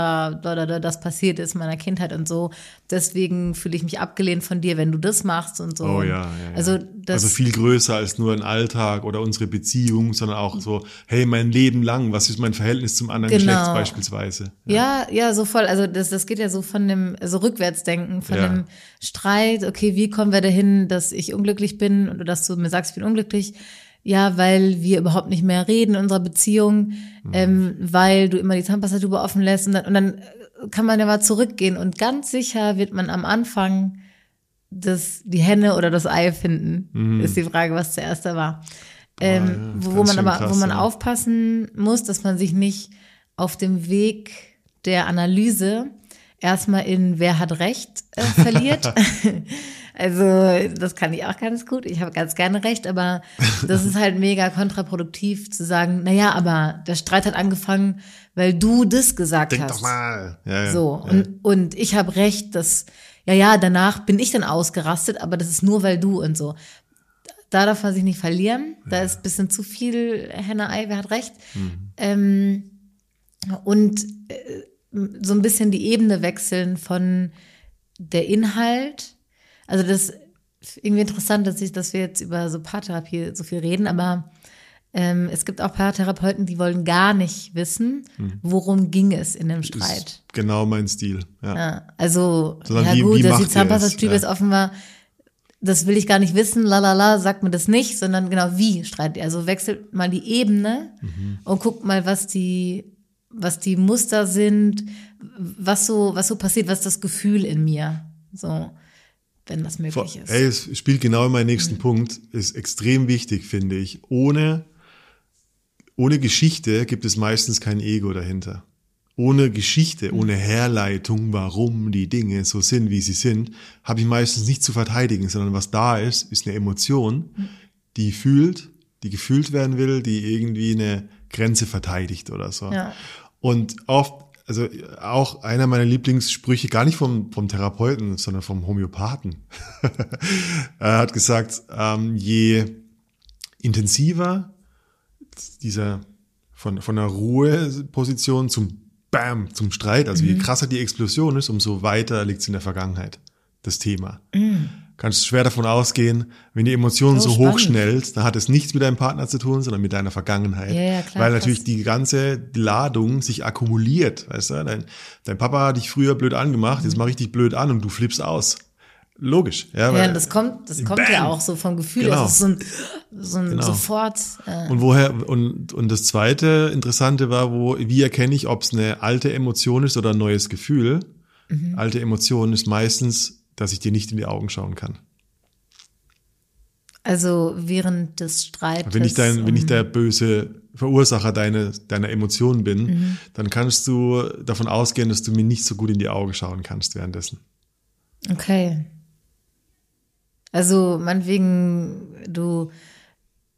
da, da, da, das passiert ist in meiner Kindheit und so. Deswegen fühle ich mich abgelehnt von dir, wenn du das machst und so. Oh ja, ja, ja. Also also viel größer als nur ein Alltag oder unsere Beziehung, sondern auch so, hey, mein Leben lang, was ist mein Verhältnis zum anderen Genau. Geschlecht beispielsweise? Ja, ja, so voll. Also das, das geht ja so von dem, so Rückwärtsdenken, von Ja. dem Streit, okay, wie kommen wir dahin, dass ich unglücklich bin oder dass du mir sagst, ich bin unglücklich? Ja, weil wir überhaupt nicht mehr reden in unserer Beziehung, Mhm. ähm, weil du immer die Zahnpasta-Tube offen lässt und dann, und dann kann man ja mal zurückgehen und ganz sicher wird man am Anfang das, die Henne oder das Ei finden, ist die Frage, was zuerst da war. Ähm, Mhm. ja, wo, man aber, krass, wo man ja. aufpassen muss, dass man sich nicht auf dem Weg der Analyse erstmal in wer hat Recht äh, verliert. also das kann ich auch ganz gut. Ich habe ganz gerne Recht, aber das ist halt mega kontraproduktiv zu sagen, naja, aber der Streit hat angefangen, weil du das gesagt Denk hast. doch mal. Ja, ja. So, ja. und, und ich habe recht, dass, ja, ja, danach bin ich dann ausgerastet, aber das ist nur, weil du und so. Da darf man sich nicht verlieren. Da ist ein bisschen zu viel Henne-Ei, wer hat recht. Mhm. Ähm, und äh, so ein bisschen die Ebene wechseln von der Inhalt. Also das ist irgendwie interessant, dass ich, dass wir jetzt über so Paartherapie so viel reden, aber ähm, es gibt auch Paartherapeuten, die wollen gar nicht wissen, worum ging es in dem Streit. Mhm. Ist genau mein Stil. Ja. Ja, also, Sondern ja wie- gut, wie dass die es? Zahnpasta-Tübe Ja. jetzt offen war, das will ich gar nicht wissen, la la la, sagt mir das nicht, sondern genau wie streitet ihr. Also wechselt mal die Ebene Mhm. und guckt mal, was die, was die Muster sind, was so, was so passiert, was ist das Gefühl in mir, so, wenn das möglich ist. Ey, es spielt genau in meinen nächsten Mhm. Punkt, ist extrem wichtig, finde ich. Ohne, ohne Geschichte gibt es meistens kein Ego dahinter. Ohne Geschichte, Mhm. ohne Herleitung, warum die Dinge so sind, wie sie sind, habe ich meistens nicht zu verteidigen, sondern was da ist, ist eine Emotion, Mhm. die fühlt, die gefühlt werden will, die irgendwie eine Grenze verteidigt oder so. Ja. Und oft, also auch einer meiner Lieblingssprüche, gar nicht vom, vom Therapeuten, sondern vom Homöopathen. er hat gesagt, ähm, je intensiver dieser von, von der Ruheposition zum Bam, zum Streit, also je krasser die Explosion ist, umso weiter liegt es in der Vergangenheit, das Thema. Kannst schwer davon ausgehen, wenn die Emotion Oh, so spannend. hochschnellt, dann hat es nichts mit deinem Partner zu tun, sondern mit deiner Vergangenheit. Ja, ja, klar, Weil natürlich die ganze Ladung sich akkumuliert, weißt du? Dein, dein Papa hat dich früher blöd angemacht, jetzt mach ich dich blöd an und du flippst aus. Logisch, ja. ja, das kommt, das kommt Bam. ja auch so vom Gefühl, Genau. das ist so ein, so ein Genau. sofort, äh, Und woher, und, und das zweite Interessante war, wo, wie erkenne ich, ob es eine alte Emotion ist oder ein neues Gefühl? Mhm. Alte Emotion ist meistens, dass ich dir nicht in die Augen schauen kann. also während des Streites. Wenn ich dein, wenn ich um- der böse Verursacher deine, deiner Emotionen bin, Mhm. dann kannst du davon ausgehen, dass du mir nicht so gut in die Augen schauen kannst währenddessen. Okay. Also meinetwegen, du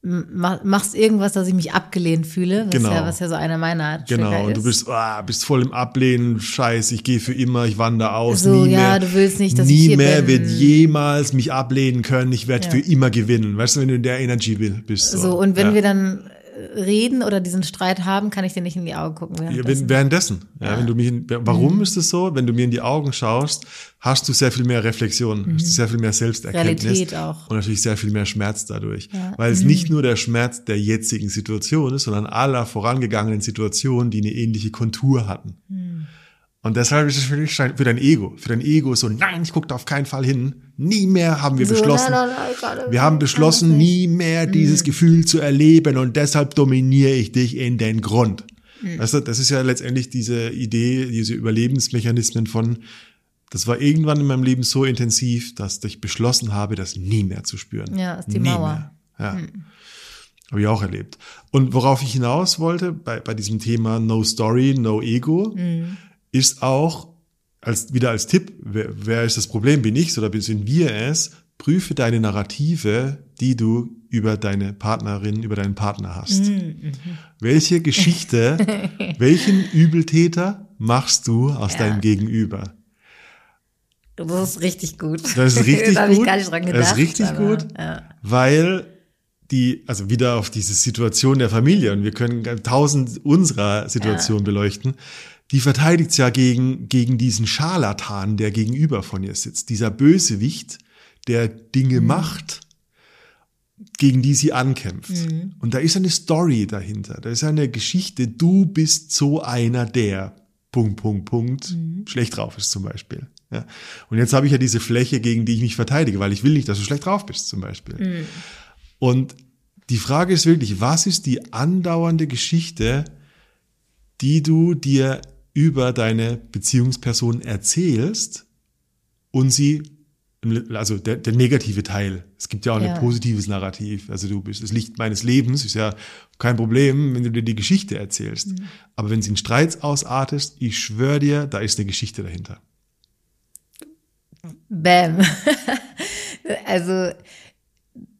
machst irgendwas, dass ich mich abgelehnt fühle, was, Genau. ja, was ja so einer meiner Trigger Genau, und du bist, ah, bist voll im Ablehnen, scheiß, ich gehe für immer, ich wandere aus, So, nie ja, mehr, du willst nicht, dass nie ich hier mehr bin. wird jemals mich ablehnen können, ich werde Ja. für immer gewinnen. Weißt du, wenn du in der Energy will- bist. so, und wenn ja. wir dann reden oder diesen Streit haben, kann ich dir nicht in die Augen gucken. Ja, währenddessen. wenn, währenddessen. Ja, wenn du mich, in, warum Mhm. ist es so? Wenn du mir in die Augen schaust, hast du sehr viel mehr Reflexion, hast du sehr viel mehr Selbsterkenntnis Mhm. Realität auch. und natürlich sehr viel mehr Schmerz dadurch, Ja. Mhm. weil es nicht nur der Schmerz der jetzigen Situation ist, sondern aller vorangegangenen Situationen, die eine ähnliche Kontur hatten. Mhm. Und deshalb ist es für, dich, für dein Ego, für dein Ego so, nein, ich gucke da auf keinen Fall hin. Nie mehr haben wir So, beschlossen. nein, nein, nein, Wir haben beschlossen, nie mehr dieses Gefühl zu erleben und deshalb dominiere ich dich in den Grund. Weißt du, das ist ja letztendlich diese Idee, diese Überlebensmechanismen von, das war irgendwann in meinem Leben so intensiv, dass ich beschlossen habe, das nie mehr zu spüren. Ja, ist die nie Mauer. Mehr. Ja. Habe ich auch erlebt. Und worauf ich hinaus wollte, bei, bei diesem Thema No Story, No Ego, ist auch, als, wieder als Tipp, wer, wer ist das Problem? Bin ich's oder sind wir es? Prüfe deine Narrative, die du über deine Partnerin, über deinen Partner hast. Welche Geschichte, welchen Übeltäter machst du aus Ja. deinem Gegenüber? Das ist richtig gut. Das ist richtig da gut. gar nicht dran gedacht. Das ist richtig aber, gut. Ja. weil die, also wieder auf diese Situation der Familie und wir können tausend unserer Situationen beleuchten, die verteidigt ja gegen, gegen diesen Scharlatan, der gegenüber von ihr sitzt. Dieser Bösewicht, der Dinge macht, gegen die sie ankämpft. Und da ist eine Story dahinter. Da ist eine Geschichte, du bist so einer der, Punkt, Punkt, Punkt, schlecht drauf ist zum Beispiel. Ja. Und jetzt habe ich ja diese Fläche, gegen die ich mich verteidige, weil ich will nicht, dass du schlecht drauf bist zum Beispiel. Und die Frage ist wirklich, was ist die andauernde Geschichte, die du dir über deine Beziehungsperson erzählst und sie, also der, der negative Teil. Es gibt ja auch Ja. ein positives Narrativ. Also du bist das Licht meines Lebens, ist ja kein Problem, wenn du dir die Geschichte erzählst. Aber wenn sie in Streits ausartest, ich schwöre dir, da ist eine Geschichte dahinter. Bam. also,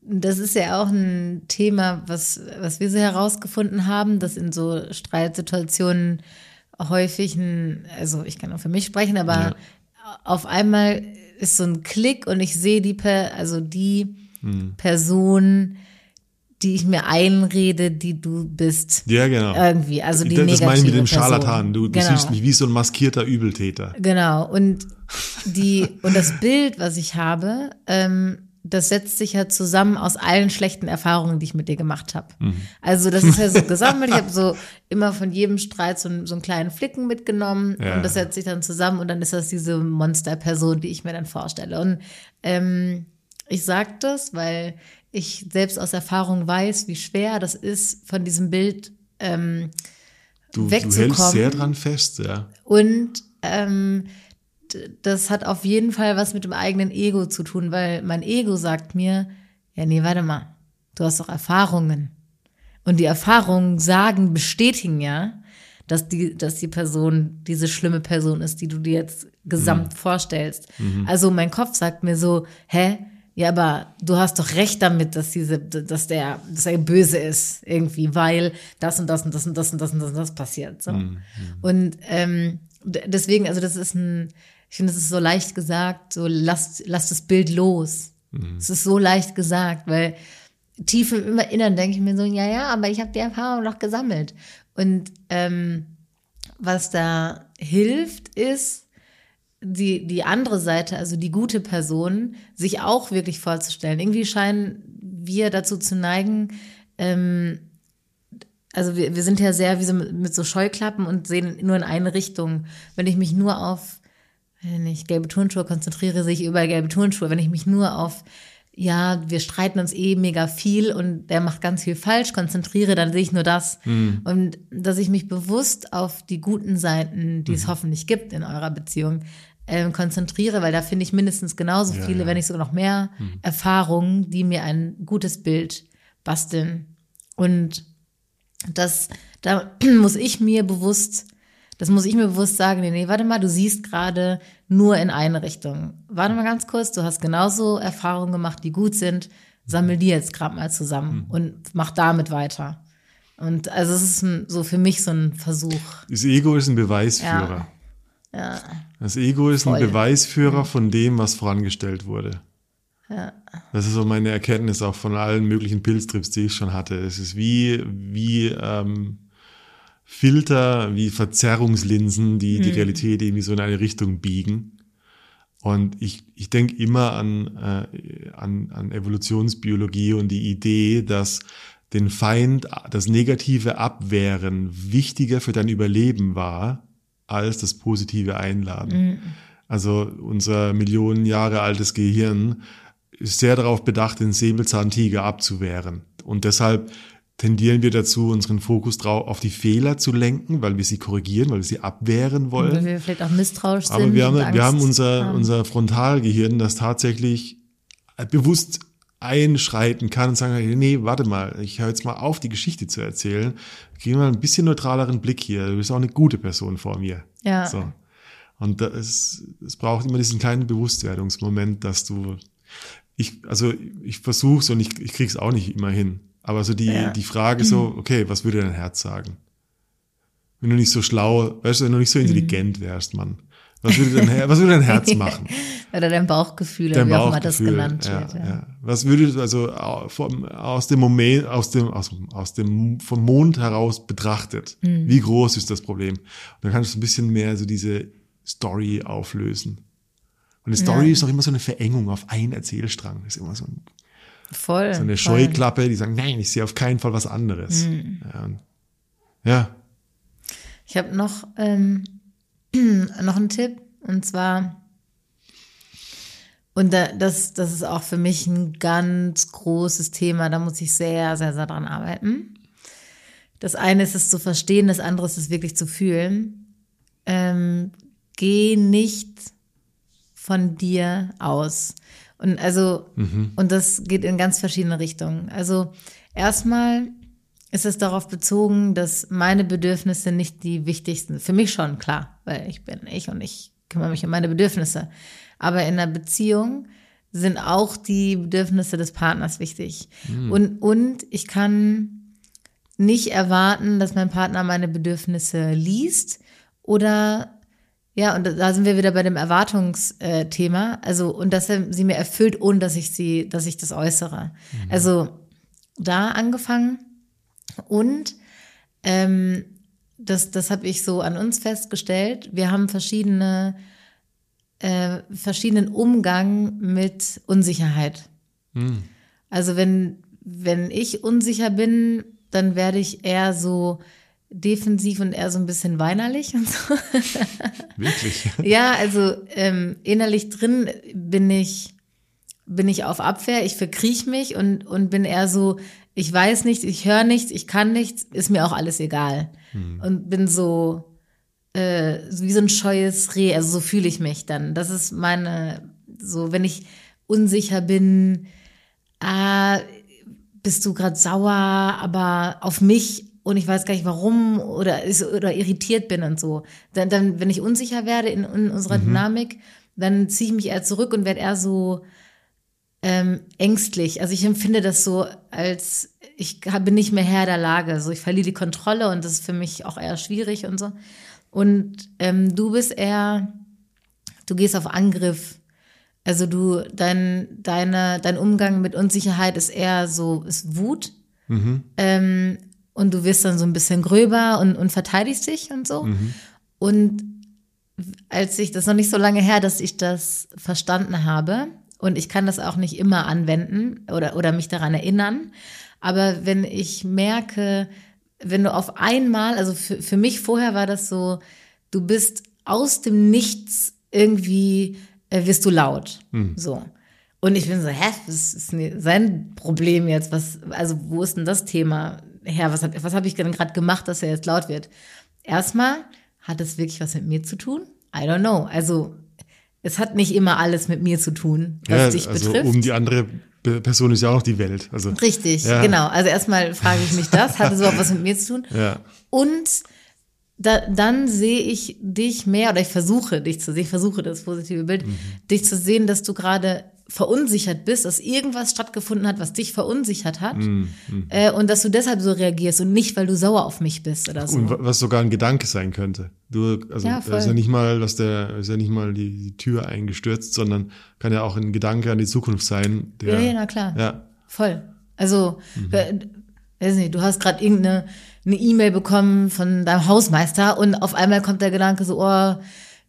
das ist ja auch ein Thema, was, was wir so herausgefunden haben, dass in so Streitsituationen häufig ein, also ich kann auch für mich sprechen, aber Ja. auf einmal ist so ein Klick und ich sehe die, per, also die Hm. Person, die ich mir einrede, die du bist. Ja, genau. Irgendwie, also die das das meine ich mit dem Person. Scharlatan. Du, du Genau. siehst mich wie so ein maskierter Übeltäter. Genau. Und die, und das Bild, was ich habe, ähm, das setzt sich ja zusammen aus allen schlechten Erfahrungen, die ich mit dir gemacht habe. Mhm. Also das ist ja so gesammelt. Ich habe so immer von jedem Streit so, einen- so einen kleinen Flicken mitgenommen Ja. und das setzt sich dann zusammen und dann ist das diese Monsterperson, die ich mir dann vorstelle. Und ähm, ich sage das, weil ich selbst aus Erfahrung weiß, wie schwer das ist, von diesem Bild ähm, Du, du Wegzukommen. hältst sehr dran fest, ja. und ähm, das hat auf jeden Fall was mit dem eigenen Ego zu tun, weil mein Ego sagt mir, ja, nee, warte mal, du hast doch Erfahrungen. Und die Erfahrungen sagen, bestätigen ja, dass die, dass die Person diese schlimme Person ist, die du dir jetzt gesamt vorstellst. Also mein Kopf sagt mir so, hä? Ja, aber du hast doch recht damit, dass diese, dass der, dass er böse ist irgendwie, weil das und das und das und das und das und das, und das passiert. So. Und ähm, deswegen, also das ist ein, ich finde, es ist so leicht gesagt, so lass, lass das Bild los. Es ist so leicht gesagt, weil tief im Inneren denke ich mir so, ja, ja, aber ich habe die Erfahrung noch gesammelt. Und ähm, was da hilft, ist, die, die andere Seite, also die gute Person, sich auch wirklich vorzustellen. Irgendwie scheinen wir dazu zu neigen, ähm, also wir, wir sind ja sehr wie so mit so Scheuklappen und sehen nur in eine Richtung. Wenn ich mich nur auf, wenn ich gelbe Turnschuhe konzentriere, sehe ich überall gelbe Turnschuhe. Wenn ich mich nur auf, ja, wir streiten uns eh mega viel und der macht ganz viel falsch, konzentriere, dann sehe ich nur das. Und dass ich mich bewusst auf die guten Seiten, die es hoffentlich gibt in eurer Beziehung, ähm, konzentriere, weil da finde ich mindestens genauso Ja, viele, ja. wenn nicht sogar noch mehr Erfahrungen, die mir ein gutes Bild basteln. Und das, da muss ich mir bewusst, das muss ich mir bewusst sagen, nee, nee, warte mal, du siehst gerade nur in eine Richtung. Warte mal ganz kurz, du hast genauso Erfahrungen gemacht, die gut sind. Sammel die jetzt gerade mal zusammen und mach damit weiter. Und also es ist ein, so für mich so ein Versuch. Das Ego ist ein Beweisführer. Ja. Das Ego ist Voll. ein Beweisführer von dem, was vorangestellt wurde. Ja. Das ist so meine Erkenntnis auch von allen möglichen Pilztrips, die ich schon hatte. Es ist wie, wie ähm, Filter, wie Verzerrungslinsen, die die Realität irgendwie so in eine Richtung biegen. Und ich, ich denke immer an, äh, an, an Evolutionsbiologie und die Idee, dass den Feind, das negative Abwehren wichtiger für dein Überleben war, als das positive Einladen. Also unser Millionen Jahre altes Gehirn ist sehr darauf bedacht, den Säbelzahntiger abzuwehren. Und deshalb tendieren wir dazu, unseren Fokus drauf auf die Fehler zu lenken, weil wir sie korrigieren, weil wir sie abwehren wollen. Weil wir vielleicht auch misstrauisch sind. Aber wir haben, und Angst wir haben unser, haben. unser Frontalgehirn, das tatsächlich bewusst einschreiten kann und sagen, nee, warte mal, ich höre jetzt mal auf, die Geschichte zu erzählen. Gib mal ein bisschen neutraleren Blick hier. Du bist auch eine gute Person vor mir. Ja. So. Und das, es braucht immer diesen kleinen Bewusstwerdungsmoment, dass du, ich, also ich versuch's und ich, ich krieg's auch nicht immer hin. Aber so die, Ja. die Frage so, okay, was würde dein Herz sagen? Wenn du nicht so schlau, weißt du, wenn du nicht so intelligent wärst, Mann. Was würde dein, Her was würde dein Herz machen? Oder dein Bauchgefühl, Dein wie auch immer das genannt ja, wird. Ja. Ja. Was würde also vom, aus dem Moment, aus dem, aus, aus dem vom Mond heraus betrachtet, Mhm. wie groß ist das Problem? Und dann kannst du ein bisschen mehr so diese Story auflösen. Und eine Story Ja. ist auch immer so eine Verengung auf einen Erzählstrang. ist immer so, ein, Voll. so eine voll. Scheuklappe, die sagen, nein, ich sehe auf keinen Fall was anderes. Mhm. Ja, ja. Ich habe noch, ähm, noch einen Tipp und zwar, und da, das, das ist auch für mich ein ganz großes Thema, da muss ich sehr, sehr, sehr dran arbeiten. Das eine ist es zu verstehen, das andere ist es wirklich zu fühlen. Ähm, geh nicht von dir aus. Und also, und das geht in ganz verschiedene Richtungen. Also erstmal ist es darauf bezogen, dass meine Bedürfnisse nicht die wichtigsten, für mich schon, klar, weil ich bin ich und ich kümmere mich um meine Bedürfnisse. Aber in einer Beziehung sind auch die Bedürfnisse des Partners wichtig. Und, und ich kann nicht erwarten, dass mein Partner meine Bedürfnisse liest oder ja, und da sind wir wieder bei dem Erwartungsthema. Also, und dass er sie mir erfüllt, ohne dass ich sie, dass ich das äußere. Also, da angefangen. Und ähm, das, das habe ich so an uns festgestellt. Wir haben verschiedene, äh, verschiedenen Umgang mit Unsicherheit. Also wenn, wenn ich unsicher bin, dann werde ich eher so defensiv und eher so ein bisschen weinerlich und so. Wirklich. Ja, also ähm, innerlich drin bin ich bin ich auf Abwehr, ich verkriech mich und und bin eher so, ich weiß nichts, ich höre nichts, ich kann nichts, ist mir auch alles egal und bin so äh, wie so ein scheues Reh, also so fühle ich mich dann. Das ist meine so, wenn ich unsicher bin, ah, bist du gerade sauer, aber auf mich und ich weiß gar nicht warum oder ist, oder irritiert bin und so. Dann, dann wenn ich unsicher werde in, in unserer Dynamik, dann ziehe ich mich eher zurück und werde eher so ähm, ängstlich. Also ich empfinde das so als ich bin nicht mehr Herr der Lage. So ich verliere die Kontrolle und das ist für mich auch eher schwierig und so. Und ähm, du bist eher, du gehst auf Angriff. Also du, dein, deine, dein Umgang mit Unsicherheit ist eher so, ist Wut. Ähm, und du wirst dann so ein bisschen gröber und, und verteidigst dich und so. Und als ich, das ist noch nicht so lange her, dass ich das verstanden habe. Und ich kann das auch nicht immer anwenden oder, oder mich daran erinnern. Aber wenn ich merke, wenn du auf einmal, also für, für mich vorher war das so, du bist aus dem Nichts irgendwie, äh, wirst du laut. So. Und ich bin so, hä, was ist sein Problem jetzt? Was, also, wo ist denn das Thema her? Was habe was hab ich denn gerade gemacht, dass er jetzt laut wird? Erstmal hat es wirklich was mit mir zu tun? I don't know. Also, es hat nicht immer alles mit mir zu tun, was Ja, dich also betrifft. um die andere Person ist ja auch noch die Welt. Also, Richtig, Ja. genau. Also erstmal frage ich mich das, hat es überhaupt was mit mir zu tun? Ja. Und da, dann sehe ich dich mehr, oder ich versuche dich zu sehen, ich versuche das positive Bild, dich zu sehen, dass du gerade verunsichert bist, dass irgendwas stattgefunden hat, was dich verunsichert hat Mm, äh, und dass du deshalb so reagierst und nicht, weil du sauer auf mich bist oder so. Und wa- was sogar ein Gedanke sein könnte. Du, also Ja, da ist ja nicht mal, dass der ist ja nicht mal die, die Tür eingestürzt, sondern kann ja auch ein Gedanke an die Zukunft sein. Der, Ja, ja, na klar. Ja, Voll. Also, äh, weiß nicht, du hast gerade irgendeine eine E-Mail bekommen von deinem Hausmeister und auf einmal kommt der Gedanke so, oh,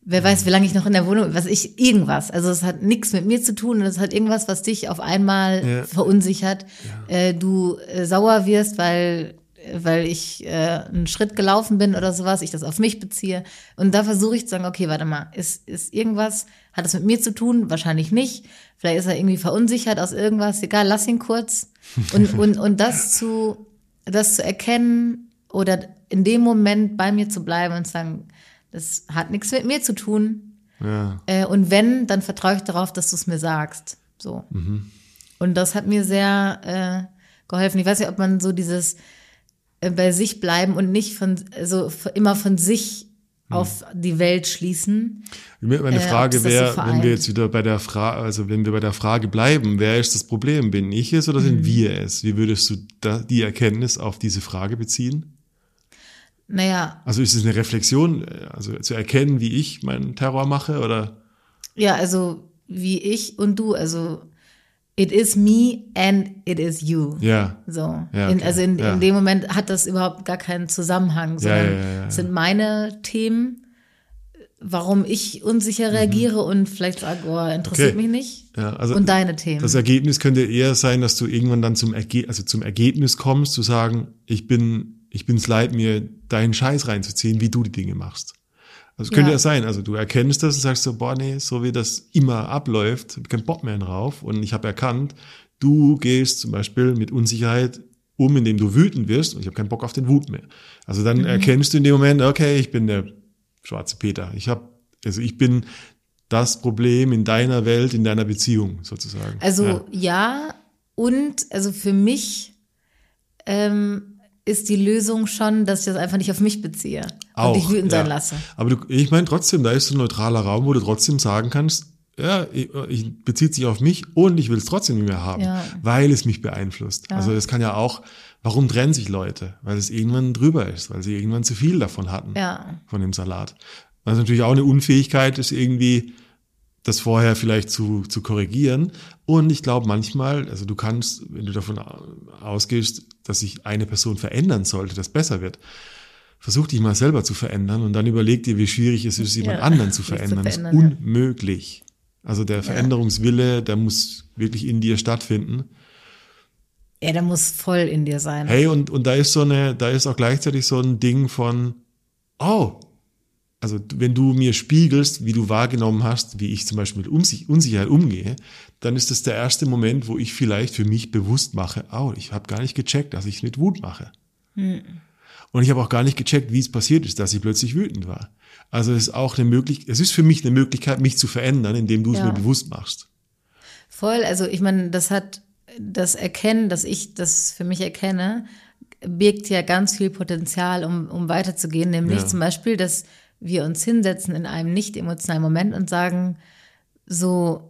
wer weiß, wie lange ich noch in der Wohnung, bin, was ich, irgendwas. Also es hat nichts mit mir zu tun und es hat irgendwas, was dich auf einmal Ja. verunsichert. Äh, du äh, sauer wirst, weil weil ich äh, einen Schritt gelaufen bin oder sowas, ich das auf mich beziehe. Und da versuche ich zu sagen, okay, warte mal, ist, ist irgendwas, hat das mit mir zu tun? Wahrscheinlich nicht. Vielleicht ist er irgendwie verunsichert aus irgendwas, egal, lass ihn kurz. Und, und, und das zu, das zu erkennen oder in dem Moment bei mir zu bleiben und zu sagen, das hat nichts mit mir zu tun. ja. Äh, und wenn, dann vertraue ich darauf, dass du es mir sagst. So. Und das hat mir sehr äh, geholfen. Ich weiß nicht, ob man so dieses äh, bei sich bleiben und nicht von so f- immer von sich auf die Welt schließen. Meine Äh, Frage das so wäre, wenn wir jetzt wieder bei der Frage, also wenn wir bei der Frage bleiben, wer ist das Problem? Bin ich es oder Mhm. sind wir es? Wie würdest du die Erkenntnis auf diese Frage beziehen? Naja, Also ist es eine Reflexion, äh, also zu erkennen, wie ich meinen Terror mache oder? ja, also wie ich und du, also it is me and it is you. Ja. So. Ja, in, okay. also in, Ja. in dem Moment hat das überhaupt gar keinen Zusammenhang, sondern ja, ja, ja. es sind meine Themen, warum ich unsicher reagiere und vielleicht sage, oh, interessiert Mhm. Okay. mich nicht. Ja, also und deine Themen. Das Ergebnis könnte eher sein, dass du irgendwann dann zum, Erge also zum Ergebnis kommst, zu sagen, ich bin, ich bin's leid, mir deinen Scheiß reinzuziehen, wie du die Dinge machst. Also könnte Ja. ja sein, also du erkennst das und sagst so, boah, nee, so wie das immer abläuft, hab ich keinen Bock mehr drauf und ich habe erkannt, du gehst zum Beispiel mit Unsicherheit um, indem du wütend wirst und ich habe keinen Bock auf den Wut mehr. Also Mhm. dann erkennst du in dem Moment, okay, ich bin der schwarze Peter. Ich habe, also ich bin das Problem in deiner Welt, in deiner Beziehung sozusagen. Also ja. ja, und also für mich ähm, ist die Lösung schon, dass ich das einfach nicht auf mich beziehe und dich wütend sein ja. lasse. Aber du, ich meine trotzdem, da ist so ein neutraler Raum, wo du trotzdem sagen kannst, ja, ich, ich bezieht sich auf mich und ich will es trotzdem nicht mehr haben, Ja. weil es mich beeinflusst. Ja. Also das kann ja auch, warum trennen sich Leute? Weil es irgendwann drüber ist, weil sie irgendwann zu viel davon hatten, Ja. von dem Salat. Was natürlich auch eine Unfähigkeit ist, irgendwie das vorher vielleicht zu, zu korrigieren. Und ich glaube manchmal, also du kannst, wenn du davon ausgehst, dass sich eine Person verändern sollte, das besser wird, versuch dich mal selber zu verändern und dann überleg dir, wie schwierig es ist, jemand Ja, anderen zu sich zu verändern. Das ist verändern, unmöglich. Also der Veränderungswille, der muss wirklich in dir stattfinden. Ja, der muss voll in dir sein. Hey, und, und da ist so eine, da ist auch gleichzeitig so ein Ding von, oh, also wenn du mir spiegelst, wie du wahrgenommen hast, wie ich zum Beispiel mit Unsich Unsicherheit umgehe, dann ist das der erste Moment, wo ich vielleicht für mich bewusst mache, oh, ich habe gar nicht gecheckt, dass ich es mit Wut mache. Und ich habe auch gar nicht gecheckt, wie es passiert ist, dass ich plötzlich wütend war. Also es ist auch eine Möglichkeit, es ist für mich eine Möglichkeit, mich zu verändern, indem du es Ja. mir bewusst machst. Voll, also ich meine, das hat das Erkennen, dass ich das für mich erkenne, birgt ja ganz viel Potenzial, um, um weiterzugehen, nämlich Ja. zum Beispiel, dass wir uns hinsetzen in einem nicht emotionalen Moment und sagen, so,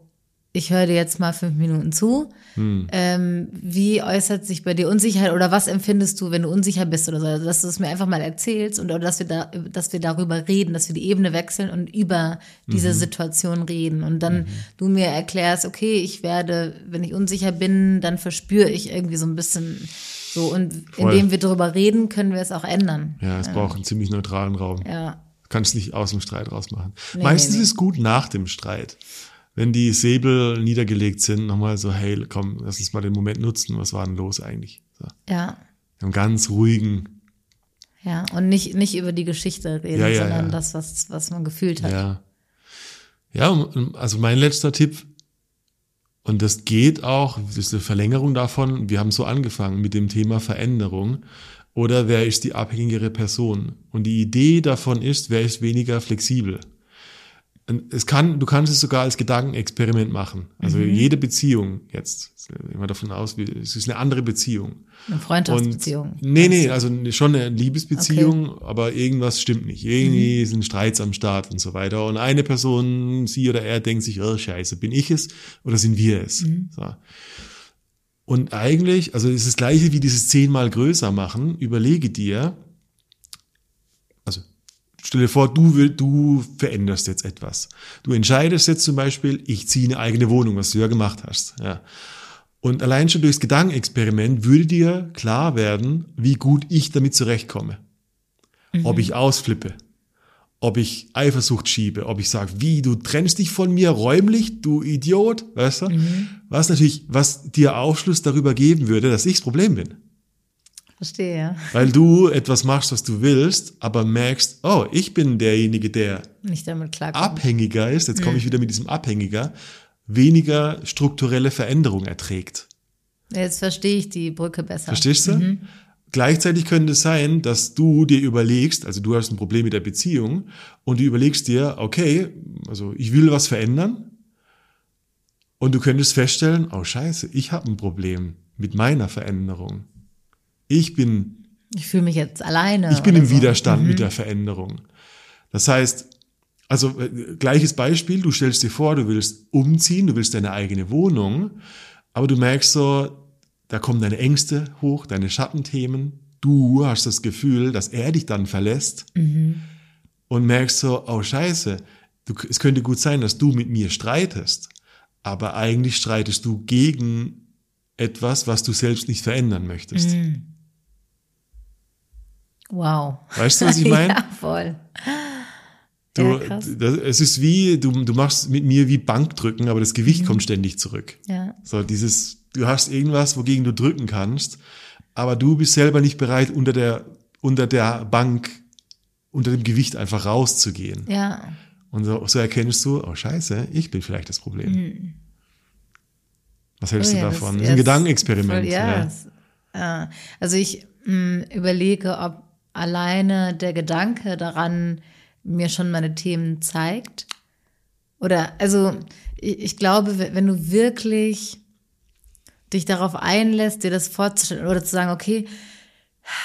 ich höre dir jetzt mal fünf Minuten zu. Hm. Ähm, wie äußert sich bei dir Unsicherheit oder was empfindest du, wenn du unsicher bist oder so? Also, dass du es mir einfach mal erzählst und oder dass wir da, dass wir darüber reden, dass wir die Ebene wechseln und über diese Mhm. Situation reden und dann du mir erklärst, okay, ich werde, wenn ich unsicher bin, dann verspüre ich irgendwie so ein bisschen so und Voll. indem wir darüber reden, können wir es auch ändern. Ja, es braucht einen ziemlich neutralen Raum. Ja. Kannst nicht aus dem Streit rausmachen. Nee, Meistens nee, ist es gut nach dem Streit. Wenn die Säbel niedergelegt sind, nochmal so, hey, komm, lass uns mal den Moment nutzen. Was war denn los eigentlich? So. Ja. Einen ganz ruhigen, Ja, und nicht, nicht über die Geschichte reden, Ja, ja, sondern ja. das, was, was man gefühlt hat. ja. Ja, also mein letzter Tipp, und das geht auch, das ist eine Verlängerung davon, wir haben so angefangen mit dem Thema Veränderung. Oder wer ist die abhängigere Person? Und die Idee davon ist, wer ist weniger flexibel? Und es kann, du kannst es sogar als Gedankenexperiment machen. Also Mhm. jede Beziehung jetzt, wir davon aus, es ist eine andere Beziehung. Eine Freundschaftsbeziehung. Und, nee, nee, also schon eine Liebesbeziehung, aber irgendwas stimmt nicht. Irgendwie Mhm. sind Streits am Start und so weiter. Und eine Person, sie oder er, denkt sich, oh scheiße, bin ich es oder sind wir es? Mhm. So. Und eigentlich, also es ist das gleiche wie dieses zehnmal größer machen. Überlege dir, also stell dir vor, du will, du veränderst jetzt etwas. Du entscheidest jetzt zum Beispiel, ich ziehe eine eigene Wohnung, was du ja gemacht hast. Ja. Und allein schon durchs Gedankenexperiment würde dir klar werden, wie gut ich damit zurechtkomme. Ob ich ausflippe, ob ich Eifersucht schiebe, ob ich sage, wie, du trennst dich von mir räumlich, du Idiot, weißt du? Was natürlich, was dir Aufschluss darüber geben würde, dass ich das Problem bin. Verstehe, ja. Weil du etwas machst, was du willst, aber merkst, oh, ich bin derjenige, der Nicht damit klarkommen. abhängiger ist, jetzt komme ich wieder mit diesem Abhängiger, weniger strukturelle Veränderung erträgt. Jetzt verstehe ich die Brücke besser. Verstehst du? Gleichzeitig könnte es sein, dass du dir überlegst, also du hast ein Problem mit der Beziehung und du überlegst dir, okay, also ich will was verändern und du könntest feststellen, oh scheiße, ich habe ein Problem mit meiner Veränderung. Ich bin Ich fühle mich jetzt alleine. ich bin im so. Widerstand mit der Veränderung. Das heißt, also äh, gleiches Beispiel, du stellst dir vor, du willst umziehen, du willst deine eigene Wohnung, aber du merkst so, da kommen deine Ängste hoch, deine Schattenthemen. Du hast das Gefühl, dass er dich dann verlässt und merkst so, oh scheiße, du, es könnte gut sein, dass du mit mir streitest, aber eigentlich streitest du gegen etwas, was du selbst nicht verändern möchtest. Wow. Weißt du, was ich meine? ja, voll. Du, Ja, das, es ist wie, du, du machst mit mir wie Bankdrücken, aber das Mhm. Gewicht kommt ständig zurück. Ja. So, dieses, du hast irgendwas, wogegen du drücken kannst, aber du bist selber nicht bereit, unter der, unter der Bank, unter dem Gewicht einfach rauszugehen. Ja. Und so, so erkennst du, oh scheiße, ich bin vielleicht das Problem. Was hältst. Oh du ja, davon? das- ist ein Gedankenexperiment. Voll, ja. ja. Also ich mh, überlege, ob alleine der Gedanke daran mir schon meine Themen zeigt. Oder, also ich, ich glaube, we- wenn du wirklich dich darauf einlässt, dir das vorzustellen oder zu sagen, okay,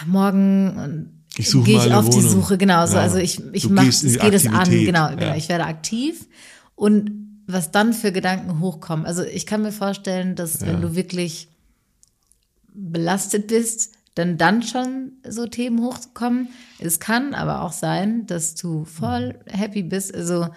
morgen Ich suche gehe ich auf die Wohnung. So, genau, so, Ja. also ich, ich Du mach, gehst in es die geht es an, genau, ja. genau, ich werde aktiv und was dann für Gedanken hochkommen. Also ich kann mir vorstellen, dass wenn du wirklich belastet bist, dann dann schon so Themen hochkommen. Es kann aber auch sein, dass du voll happy bist, also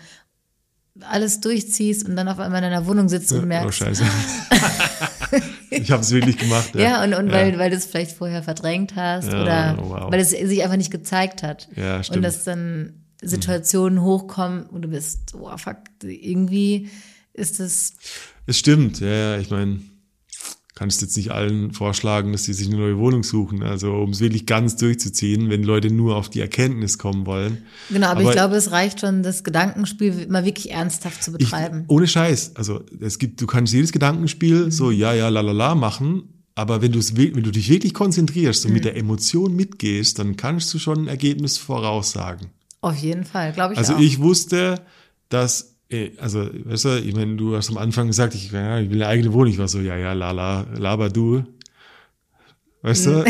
alles durchziehst und dann auf einmal in deiner Wohnung sitzt und Oh, merkst, scheiße. ich habe es wirklich gemacht. ja, und, und weil, weil du es vielleicht vorher verdrängt hast Ja, oder wow. weil es sich einfach nicht gezeigt hat. Ja, stimmt. Und dass dann Situationen hochkommen und du bist, oh fuck, irgendwie ist das, Es stimmt, ja, ja, ich meine, kannst jetzt nicht allen vorschlagen, dass sie sich eine neue Wohnung suchen. Also um es wirklich ganz durchzuziehen, wenn Leute nur auf die Erkenntnis kommen wollen. genau, aber, Aber- ich glaube, es reicht schon, das Gedankenspiel mal wirklich ernsthaft zu Ich, betreiben. ohne Scheiß. Also es gibt, du kannst jedes Gedankenspiel Mhm. so ja, ja, la la la machen, aber wenn du es wenn du dich wirklich konzentrierst und mit Mhm. der Emotion mitgehst, dann kannst du schon ein Ergebnis voraussagen. Auf jeden Fall, glaube ich Also auch. ich wusste, dass, also, weißt du, ich meine, du hast am Anfang gesagt, ich, ja, ich will eine eigene Wohnung. Ich war so, ja, ja, la, la, laber du. Weißt du?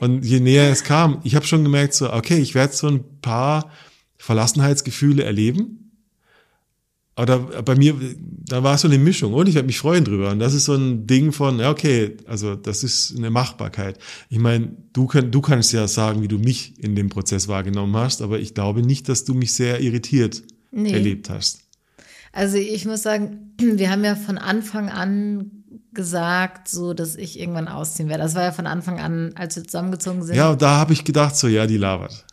Und je näher es kam, ich habe schon gemerkt, so, okay, ich werde so ein paar Verlassenheitsgefühle erleben. Aber bei mir, da war so eine Mischung und ich werde mich freuen drüber. Und das ist so ein Ding von, ja, okay, also das ist eine Machbarkeit. Ich meine, du, kann, du kannst ja sagen, wie du mich in dem Prozess wahrgenommen hast, aber ich glaube nicht, dass du mich sehr irritiert Nee. erlebt hast. Also ich muss sagen, wir haben ja von Anfang an gesagt, so, dass ich irgendwann ausziehen werde. Das war ja von Anfang an, als wir zusammengezogen sind. Ja, und da habe ich gedacht, so, ja, die labert.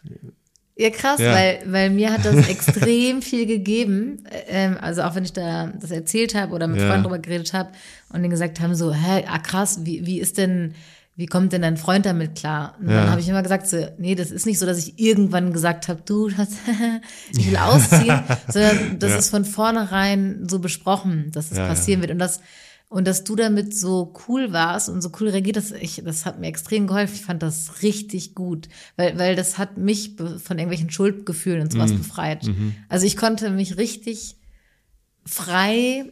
Ja, krass, Ja. Weil, weil mir hat das extrem viel gegeben. Ähm, also auch wenn ich da das erzählt habe oder mit Ja. Freunden drüber geredet habe und die gesagt haben, so, hä, ah krass, wie, wie ist denn, wie kommt denn dein Freund damit klar? Und Ja. dann habe ich immer gesagt, so, nee, das ist nicht so, dass ich irgendwann gesagt habe, du, das, ich will ausziehen, sondern das Ja. ist von vornherein so besprochen, dass es ja. passieren wird. Und das Und dass du damit so cool warst und so cool reagiert, das, ich, das hat mir extrem geholfen. Ich fand das richtig gut, weil, weil das hat mich von irgendwelchen Schuldgefühlen und sowas befreit. Also ich konnte mich richtig frei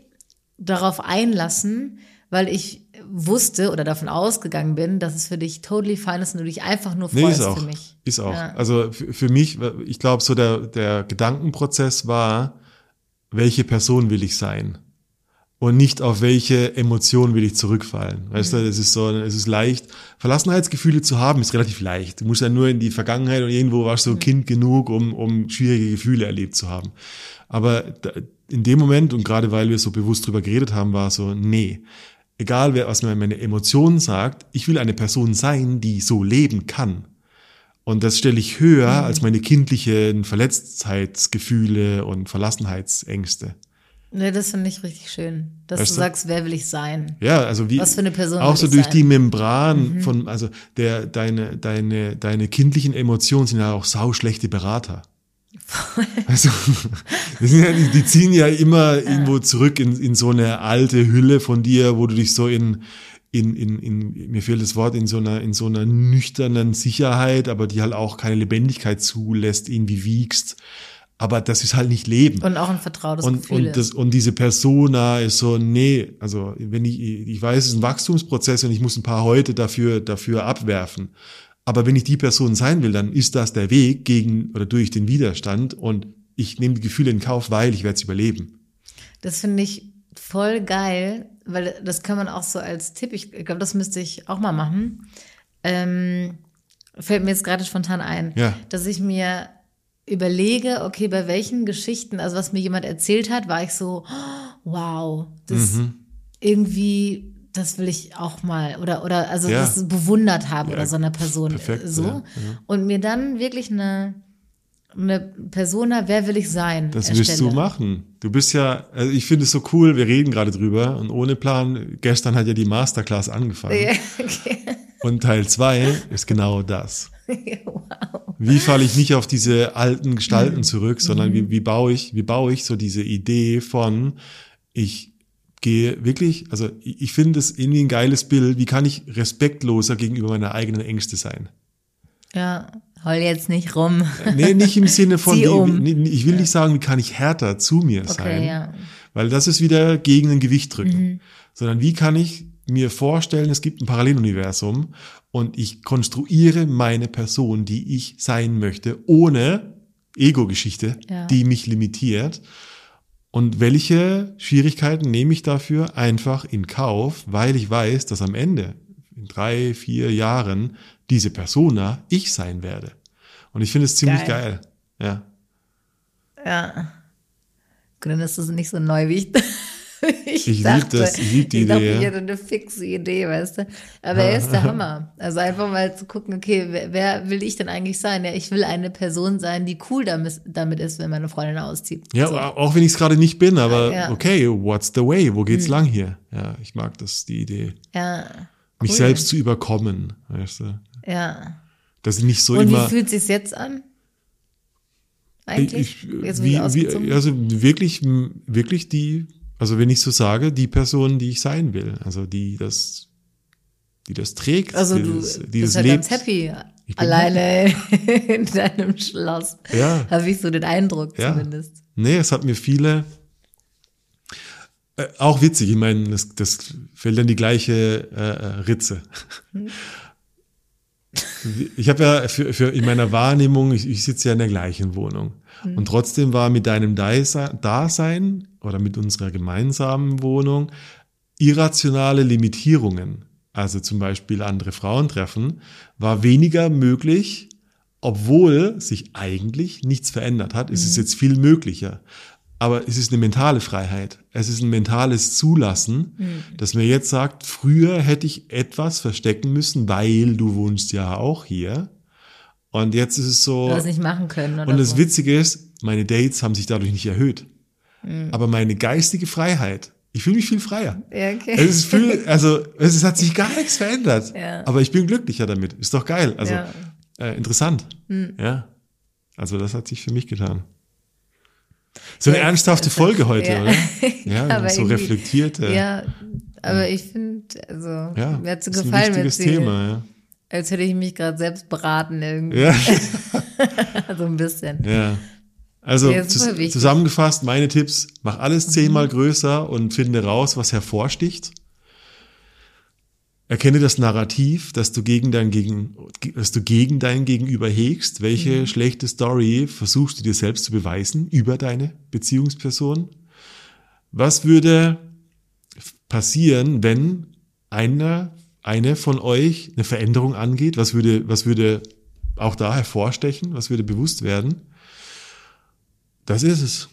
darauf einlassen, weil ich wusste oder davon ausgegangen bin, dass es für dich totally fine ist und du dich einfach nur Nee, freust ist auch. für mich. Ist auch. Ja. Also für, für mich, ich glaube, so der, der Gedankenprozess war, welche Person will ich sein? Und nicht auf welche Emotion will ich zurückfallen. Weißt du, es ist so, es ist leicht, Verlassenheitsgefühle zu haben, ist relativ leicht. Du musst ja nur in die Vergangenheit und irgendwo warst du Kind genug, um, um schwierige Gefühle erlebt zu haben. Aber da, in dem Moment, und gerade weil wir so bewusst drüber geredet haben, war so, nee, egal wer, was mir meine Emotionen sagt, ich will eine Person sein, die so leben kann. Und das stelle ich höher als meine kindlichen Verletztheitsgefühle und Verlassenheitsängste. Nee, das finde ich richtig schön, dass Weißt du sagst, wer will ich sein? Ja, also wie Was für eine Person auch so durch sein? die Membran von also der deine deine deine kindlichen Emotionen sind ja auch sau schlechte Berater. Also ja, die, die ziehen ja immer irgendwo zurück in, in so eine alte Hülle von dir, wo du dich so in in, in, in mir fehlt das Wort in so einer in so einer nüchternen Sicherheit, aber die halt auch keine Lebendigkeit zulässt, irgendwie wiegst. Aber das ist halt nicht Leben. Und auch ein vertrautes Und, Gefühl. und, das, und diese Persona ist so, nee, also wenn ich, ich weiß, es ist ein Wachstumsprozess und ich muss ein paar heute dafür, dafür abwerfen. Aber wenn ich die Person sein will, dann ist das der Weg gegen oder durch den Widerstand und ich nehme die Gefühle in Kauf, weil ich werde es überleben. Das finde ich voll geil, weil das kann man auch so als Tipp, ich glaube, das müsste ich auch mal machen. Ähm, fällt mir jetzt gerade spontan ein, Ja. dass ich mir überlege, okay, bei welchen Geschichten, also was mir jemand erzählt hat, war ich so, oh, wow, das Mhm. irgendwie, das will ich auch mal oder oder also Ja. das bewundert habe Ja, oder so einer Person perfekt, so ja, und mir dann wirklich eine eine Persona, wer will ich sein? Das erstelle. wirst du machen. Du bist ja, also ich finde es so cool, wir reden gerade drüber und ohne Plan, gestern hat ja die Masterclass angefangen. Okay. Und Teil zwei ist genau das. wow. Wie falle ich nicht auf diese alten Gestalten zurück, sondern wie, wie baue ich, wie baue ich so diese Idee von, ich gehe wirklich, also ich, ich finde es irgendwie ein geiles Bild, wie kann ich respektloser gegenüber meiner eigenen Ängste sein? Ja, heul jetzt nicht rum. Nee, nicht im Sinne von, wie, um. nee, ich will nicht sagen, wie kann ich härter zu mir sein, Okay, ja. weil das ist wieder gegen ein Gewicht drücken, Mhm. sondern wie kann ich mir vorstellen, es gibt ein Paralleluniversum und ich konstruiere meine Person, die ich sein möchte, ohne Ego-Geschichte, Ja. die mich limitiert. Und welche Schwierigkeiten nehme ich dafür einfach in Kauf, weil ich weiß, dass am Ende, in drei, vier Jahren, diese Persona ich sein werde. Und ich finde es ziemlich geil. Geil. Ja. Ja. Gut, dann ist das nicht so neu, wie ich, ich, Ich dachte. das, ich lieb die ich dachte, Idee, ich ja. hätte eine fixe Idee, weißt du. Aber er ist der Hammer. Also einfach mal zu gucken, okay, wer, wer will ich denn eigentlich sein? Ja, ich will eine Person sein, die cool damit, damit ist, wenn meine Freundin auszieht. Ja, so. auch wenn ich es gerade nicht bin, aber Ja. Hm. okay, what's the way? Wo geht's lang hier? Ja, ich mag das, die Idee. ja. Mich Cool. selbst zu überkommen, weißt du? Ja. Dass ich nicht so Und immer. wie fühlt sich's jetzt an? Eigentlich? ich, wie, wie, also wirklich, wirklich die, also wenn ich so sage, die Person, die ich sein will, also die das, die das trägt, Also die du das, die bist das ja lebt. ganz happy alleine in deinem Schloss. Ja. Habe ich so den Eindruck Ja. zumindest. Nee, es hat mir viele, äh, auch witzig, ich meine, das, das fällt dann die gleiche äh, äh, Ritze. Ich habe ja für, für in meiner Wahrnehmung, ich, ich sitze ja in der gleichen Wohnung. Und trotzdem war mit deinem Dasein Dasein oder mit unserer gemeinsamen Wohnung irrationale Limitierungen, also zum Beispiel andere Frauen treffen, war weniger möglich, obwohl sich eigentlich nichts verändert hat. Es ist jetzt viel möglicher. Aber es ist eine mentale Freiheit. Es ist ein mentales Zulassen, dass mir jetzt sagt, früher hätte ich etwas verstecken müssen, weil du wohnst ja auch hier. Und jetzt ist es so. Du das nicht machen können oder Und das so. Witzige ist, meine Dates haben sich dadurch nicht erhöht. Mhm. Aber meine geistige Freiheit, ich fühle mich viel freier. Ja, okay. Es ist viel, also es hat sich gar nichts verändert. Ja. Aber ich bin glücklicher damit. Ist doch geil. Also Ja. äh, interessant. Ja. Also das hat sich für mich getan. So eine Ja, ernsthafte Folge heute, ja. oder? Ja, aber so reflektierte. Ja, aber ich finde, also Ja, mir hat so ist ein gefallen, wichtiges sie- Thema, ja. als hätte ich mich gerade selbst beraten irgendwie. Ja, so ein bisschen. ja. Also zus- wichtig. zusammengefasst, meine Tipps, mach alles zehnmal Mhm. größer und finde raus, was hervorsticht. Erkenne das Narrativ, dass du gegen dein gegen, dass du gegen dein Gegenüber hegst. Welche Mhm. schlechte Story versuchst du dir selbst zu beweisen über deine Beziehungsperson? Was würde passieren, wenn einer, eine von euch eine Veränderung angeht? Was würde, was würde auch da hervorstechen? Was würde bewusst werden? Das ist es.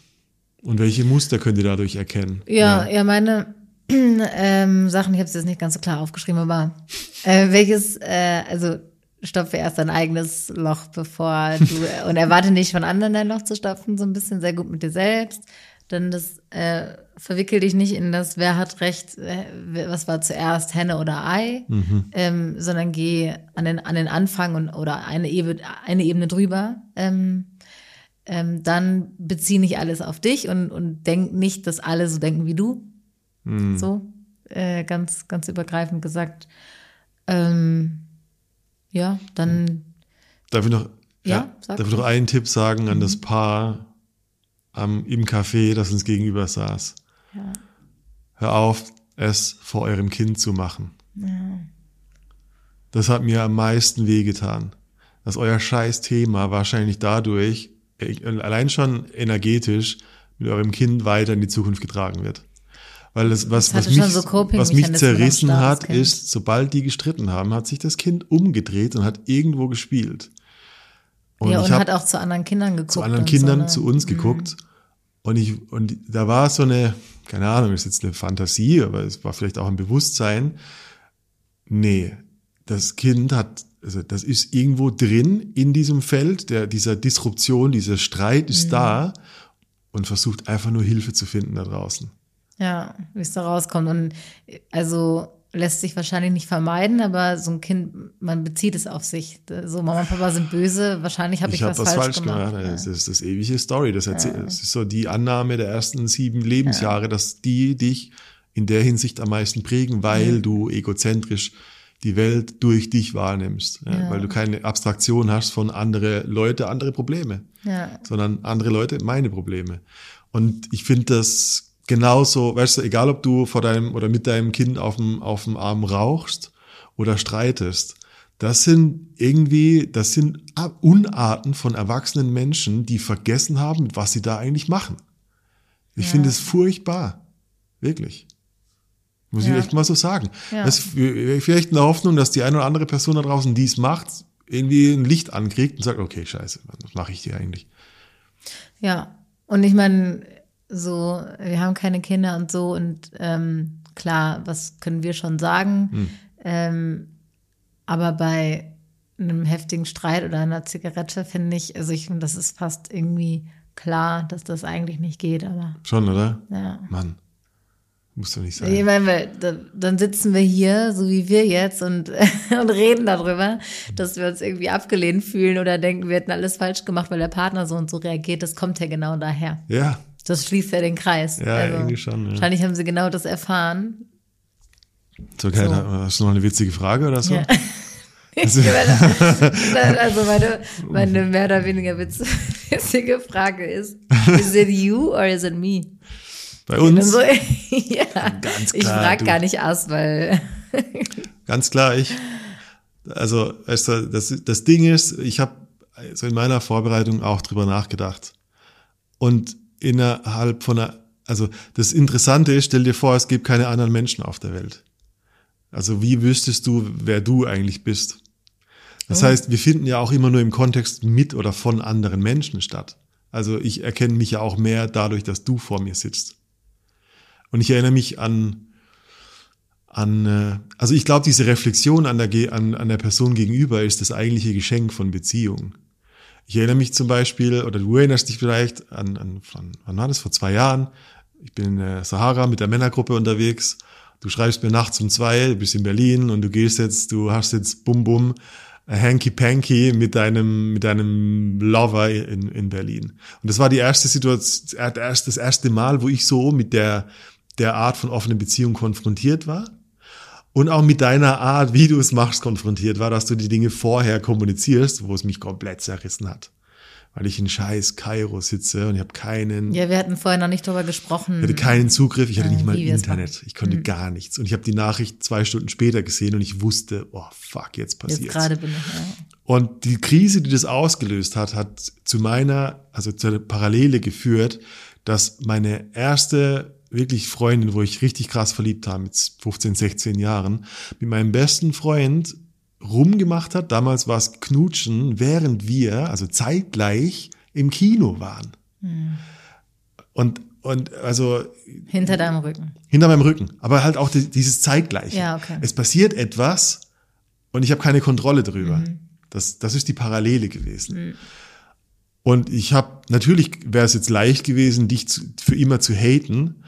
Und welche Muster könnt ihr dadurch erkennen? Ja, ja, meine ähm, Sachen, ich habe es jetzt nicht ganz so klar aufgeschrieben, aber äh, welches, äh, also stopfe erst dein eigenes Loch, bevor du, und erwarte nicht von anderen dein Loch zu stopfen, so ein bisschen sehr gut mit dir selbst. Dann das, äh, verwickel dich nicht in das, wer hat recht, äh, was war zuerst, Henne oder Ei, ähm, sondern geh an den, an den Anfang und, oder eine Ebene, eine Ebene drüber. Ähm, ähm, dann bezieh nicht alles auf dich und, und denk nicht, dass alle so denken wie du. So, äh, ganz, ganz übergreifend gesagt. Ähm, ja, dann, Darf ich noch, Ja, sag. darf ich noch einen Tipp sagen an das Paar am, im Café, das uns gegenüber saß? Ja. Hör auf, es vor eurem Kind zu machen. Das hat mir am meisten wehgetan. Dass euer scheiß Thema wahrscheinlich dadurch äh, allein schon energetisch mit eurem Kind weiter in die Zukunft getragen wird. Weil das, was, was mich, so was mich zerrissen hat, ist, sobald die gestritten haben, hat sich das Kind umgedreht und hat irgendwo gespielt. Und ja, und hat auch zu anderen Kindern geguckt. zu anderen Kindern, so, ne? zu uns geguckt. Und ich, und da war so eine, keine Ahnung, ist jetzt eine Fantasie, aber es war vielleicht auch ein Bewusstsein. Nee, das Kind hat, also das ist irgendwo drin in diesem Feld, der, dieser Disruption, dieser Streit ist da und versucht einfach nur Hilfe zu finden da draußen. Ja, wie es da rauskommt. Und also lässt sich wahrscheinlich nicht vermeiden, aber so ein Kind, man bezieht es auf sich. So, Mama und Papa sind böse, wahrscheinlich habe ich, Ich habe was, was falsch falsch gemacht. gemacht. Das ist das ewige Story. Das, erzähl, das ist so die Annahme der ersten sieben Lebensjahre, dass die dich in der Hinsicht am meisten prägen, weil du egozentrisch die Welt durch dich wahrnimmst, ja, Ja. weil du keine Abstraktion hast von andere Leute, andere Probleme, Ja. sondern andere Leute, meine Probleme. Und ich finde das genauso, weißt du, egal ob du vor deinem oder mit deinem Kind auf dem, auf dem Arm rauchst oder streitest, das sind irgendwie, das sind Unarten von erwachsenen Menschen, die vergessen haben, was sie da eigentlich machen. Ich Ja. finde es furchtbar. Wirklich. Muss ich Ja. echt mal so sagen. Ja. Das ist vielleicht eine Hoffnung, dass die eine oder andere Person da draußen, die es macht, irgendwie ein Licht ankriegt und sagt, okay, scheiße, was mache ich hier eigentlich? Ja, und ich meine, so, wir haben keine Kinder und so und ähm, klar, was können wir schon sagen? Hm. Ähm, aber bei einem heftigen Streit oder einer Zigarette finde ich, also ich finde, das ist fast irgendwie klar, dass das eigentlich nicht geht, aber Schon, oder? ja. Mann. Muss doch nicht Ich sein. meine, weil, da, dann sitzen wir hier, so wie wir jetzt, und, und reden darüber, dass wir uns irgendwie abgelehnt fühlen oder denken, wir hätten alles falsch gemacht, weil der Partner so und so reagiert. Das kommt ja genau daher. Ja, Das schließt ja den Kreis. Also, Ja, irgendwie schon, ja. Wahrscheinlich haben sie genau das erfahren. so, okay, So. hast du noch eine witzige Frage oder so? Ja. also meine, meine mehr oder weniger witz- witzige Frage ist, is it you or is it me? Bei uns, so, ja, Ganz ich klar, frage du. gar nicht erst, weil ganz klar, ich, also, weißt du, das, das Ding ist, ich habe so in meiner Vorbereitung auch drüber nachgedacht. Und innerhalb von einer, also das Interessante ist, stell dir vor, es gibt keine anderen Menschen auf der Welt. Also wie wüsstest du, wer du eigentlich bist? Das Oh. heißt, wir finden ja auch immer nur im Kontext mit oder von anderen Menschen statt. Also ich erkenne mich ja auch mehr dadurch, dass du vor mir sitzt. Und ich erinnere mich an, an äh, also ich glaube, diese Reflexion an der, an, an der Person gegenüber ist das eigentliche Geschenk von Beziehung. Ich erinnere mich zum Beispiel, oder du erinnerst dich vielleicht an, an von, wann war das, vor zwei Jahren. Ich bin in der Sahara mit der Männergruppe unterwegs. Du schreibst mir nachts um zwei, du bist in Berlin und du gehst jetzt, du hast jetzt Bum Bum, Hanky Panky mit deinem, mit deinem Lover in, in Berlin. Und das war die erste Situation, das erste Mal, wo ich so mit der der Art von offenen Beziehung konfrontiert war und auch mit deiner Art, wie du es machst, konfrontiert war, dass du die Dinge vorher kommunizierst, wo es mich komplett zerrissen hat. Weil ich in scheiß Kairo sitze und ich habe keinen, Ja, wir hatten vorher noch nicht drüber gesprochen. ich hatte keinen Zugriff, ich hatte Äh, nicht mal Internet, ich konnte gar nichts. Und ich habe die Nachricht zwei Stunden später gesehen und ich wusste, oh fuck, jetzt Jetzt passiert gerade bin ich. Ja. Und die Krise, die das ausgelöst hat, hat zu meiner, also zur Parallele geführt, dass meine erste wirklich Freundin, wo ich richtig krass verliebt war, mit 15, 16 Jahren, mit meinem besten Freund rumgemacht hat. Damals war es Knutschen, während wir, also zeitgleich, im Kino waren. Und, und also Hinter deinem Rücken. hinter meinem Rücken, aber halt auch die, dieses Zeitgleiche. Ja, okay. Es passiert etwas und ich habe keine Kontrolle drüber. Das, das ist die Parallele gewesen. Und ich habe, natürlich wäre es jetzt leicht gewesen, dich zu, für immer zu haten,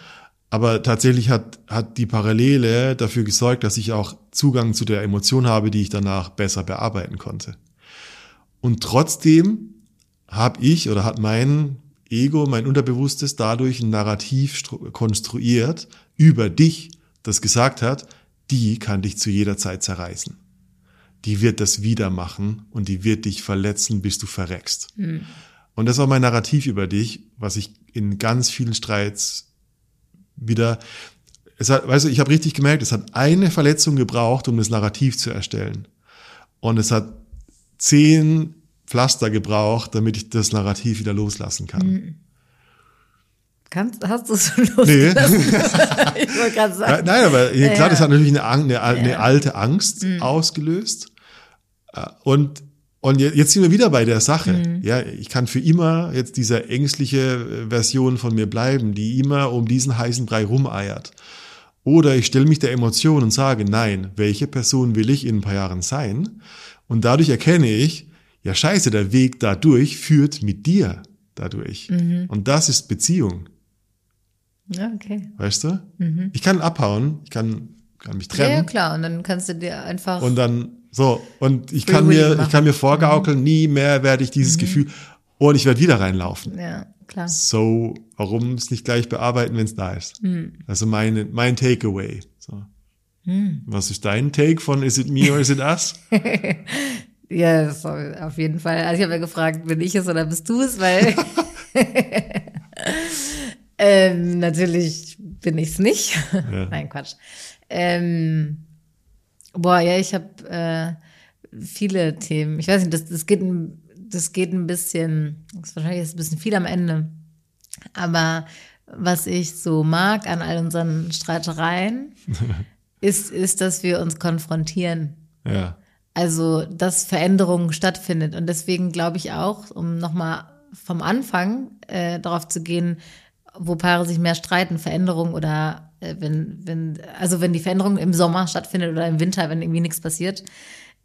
aber tatsächlich hat, hat die Parallele dafür gesorgt, dass ich auch Zugang zu der Emotion habe, die ich danach besser bearbeiten konnte. Und trotzdem habe ich oder hat mein Ego, mein Unterbewusstes dadurch ein Narrativ stru- konstruiert über dich, das gesagt hat, die kann dich zu jeder Zeit zerreißen. Die wird das wieder machen und die wird dich verletzen, bis du verreckst. Und das war mein Narrativ über dich, was ich in ganz vielen Streits wieder, es hat, weißt du, ich habe richtig gemerkt, es hat eine Verletzung gebraucht, um das Narrativ zu erstellen. Und es hat zehn Pflaster gebraucht, damit ich das Narrativ wieder loslassen kann. Kannst, hast du so Lust? Nee. ich wollte gerade sagen. nein, aber klar, Ja. das hat natürlich eine, eine, eine Ja. Mhm. alte Angst ausgelöst. Äh, Und, und je- jetzt sind wir wieder bei der Sache. Mhm. Ja, ich kann für immer jetzt diese ängstliche äh, Version von mir bleiben, die immer um diesen heißen Brei rumeiert. Oder ich stelle mich der Emotion und sage, nein, welche Person will ich in ein paar Jahren sein? Und dadurch erkenne ich, ja scheiße, der Weg dadurch führt mit dir dadurch. Mhm. Und das ist Beziehung. Okay. Weißt du? Ich kann abhauen, ich kann, kann mich Mhm. Ja, trennen ja, klar. Und dann kannst du dir einfach. und dann so und ich kann mir ich kann mir vorgaukeln, nie mehr werde ich dieses Gefühl und ich werde wieder reinlaufen. ja, klar. So, warum es nicht gleich bearbeiten, wenn es da ist? Also meine mein Takeaway. So. Was ist dein Take von Is it me or is it us? Ja, das auf jeden Fall. Also ich habe ja gefragt, bin ich es oder bist du es, weil ähm, natürlich bin ich es nicht. Nein, Quatsch. Ähm, boah, ja, ich habe äh, viele Themen. Ich weiß nicht, das, das geht ein, das geht ein bisschen, das ist wahrscheinlich ist ein bisschen viel am Ende. Aber was ich so mag an all unseren Streitereien, ist, ist, dass wir uns konfrontieren. ja. Also, dass Veränderung stattfindet. Und deswegen glaube ich auch, um nochmal vom Anfang äh, darauf zu gehen, wo Paare sich mehr streiten, Veränderung oder wenn, wenn, also wenn die Veränderung im Sommer stattfindet oder im Winter, wenn irgendwie nichts passiert,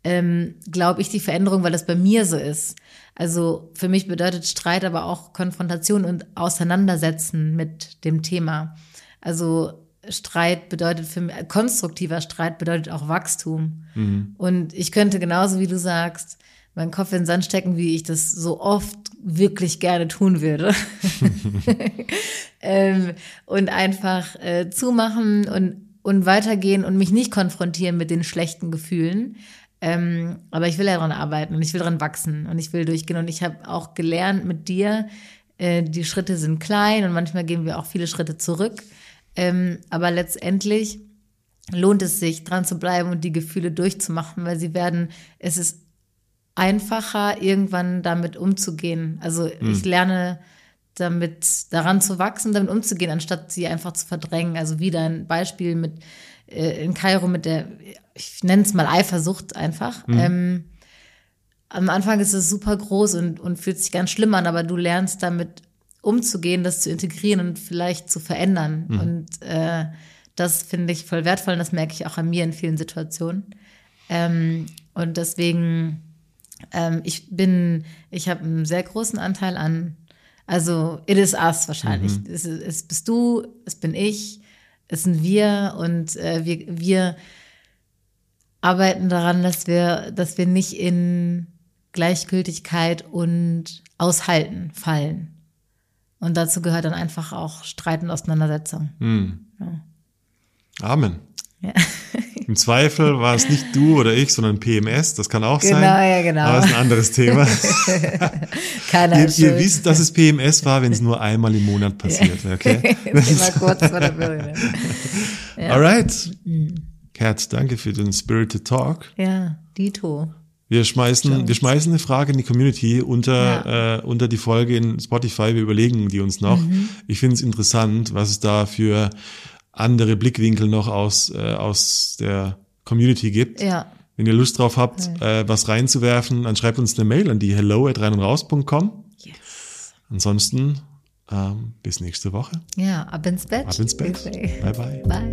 ähm, glaube ich die Veränderung, weil das bei mir so ist. Also für mich bedeutet Streit aber auch Konfrontation und Auseinandersetzen mit dem Thema. Also Streit bedeutet für mich, konstruktiver Streit bedeutet auch Wachstum. Und ich könnte genauso wie du sagst, meinen Kopf in den Sand stecken, wie ich das so oft wirklich gerne tun würde. ähm, und einfach äh, zumachen und, und weitergehen und mich nicht konfrontieren mit den schlechten Gefühlen. Ähm, aber ich will ja daran arbeiten und ich will daran wachsen und ich will durchgehen. Und ich habe auch gelernt mit dir, äh, die Schritte sind klein und manchmal gehen wir auch viele Schritte zurück. Ähm, aber letztendlich lohnt es sich, dran zu bleiben und die Gefühle durchzumachen, weil sie werden, es ist einfacher, irgendwann damit umzugehen. Also ich lerne damit daran zu wachsen, damit umzugehen, anstatt sie einfach zu verdrängen. Also wieder ein Beispiel mit äh, in Kairo mit der, ich nenne es mal Eifersucht einfach. Ähm, am Anfang ist es super groß und, und fühlt sich ganz schlimm an, aber du lernst damit umzugehen, das zu integrieren und vielleicht zu verändern. Und äh, das finde ich voll wertvoll und das merke ich auch an mir in vielen Situationen. Ähm, und deswegen, ähm, ich bin, ich habe einen sehr großen Anteil an, also it is us wahrscheinlich. Es, ist- es bist du, es bin ich, es sind wir und äh, wir, wir arbeiten daran, dass wir, dass wir nicht in Gleichgültigkeit und Aushalten fallen. Und dazu gehört dann einfach auch Streit und Auseinandersetzung. Hm. Amen. Ja. Im Zweifel war es nicht du oder ich, sondern PMS. Das kann auch Genau, sein. ja, genau. Aber das ist ein anderes Thema. Keiner ihr, ihr wisst, dass es PMS war, wenn es nur einmal im Monat passiert. Okay? Immer kurz vor der Birne. Alright. Kat, danke für den Spirited Talk. Ja, Dito. Wir schmeißen, wir schmeißen eine Frage in die Community unter, äh, unter die Folge in Spotify. Wir überlegen die uns noch. Mhm. Ich finde es interessant, was es da für andere Blickwinkel noch aus, äh, aus der Community gibt. Ja. Wenn ihr Lust drauf habt, äh, was reinzuwerfen, dann schreibt uns eine Mail an die hello at rein und raus.com. Yes. Ansonsten ähm, bis nächste Woche. Ja, ab ins Bett. Ab ins Bett. Bye bye. Bye.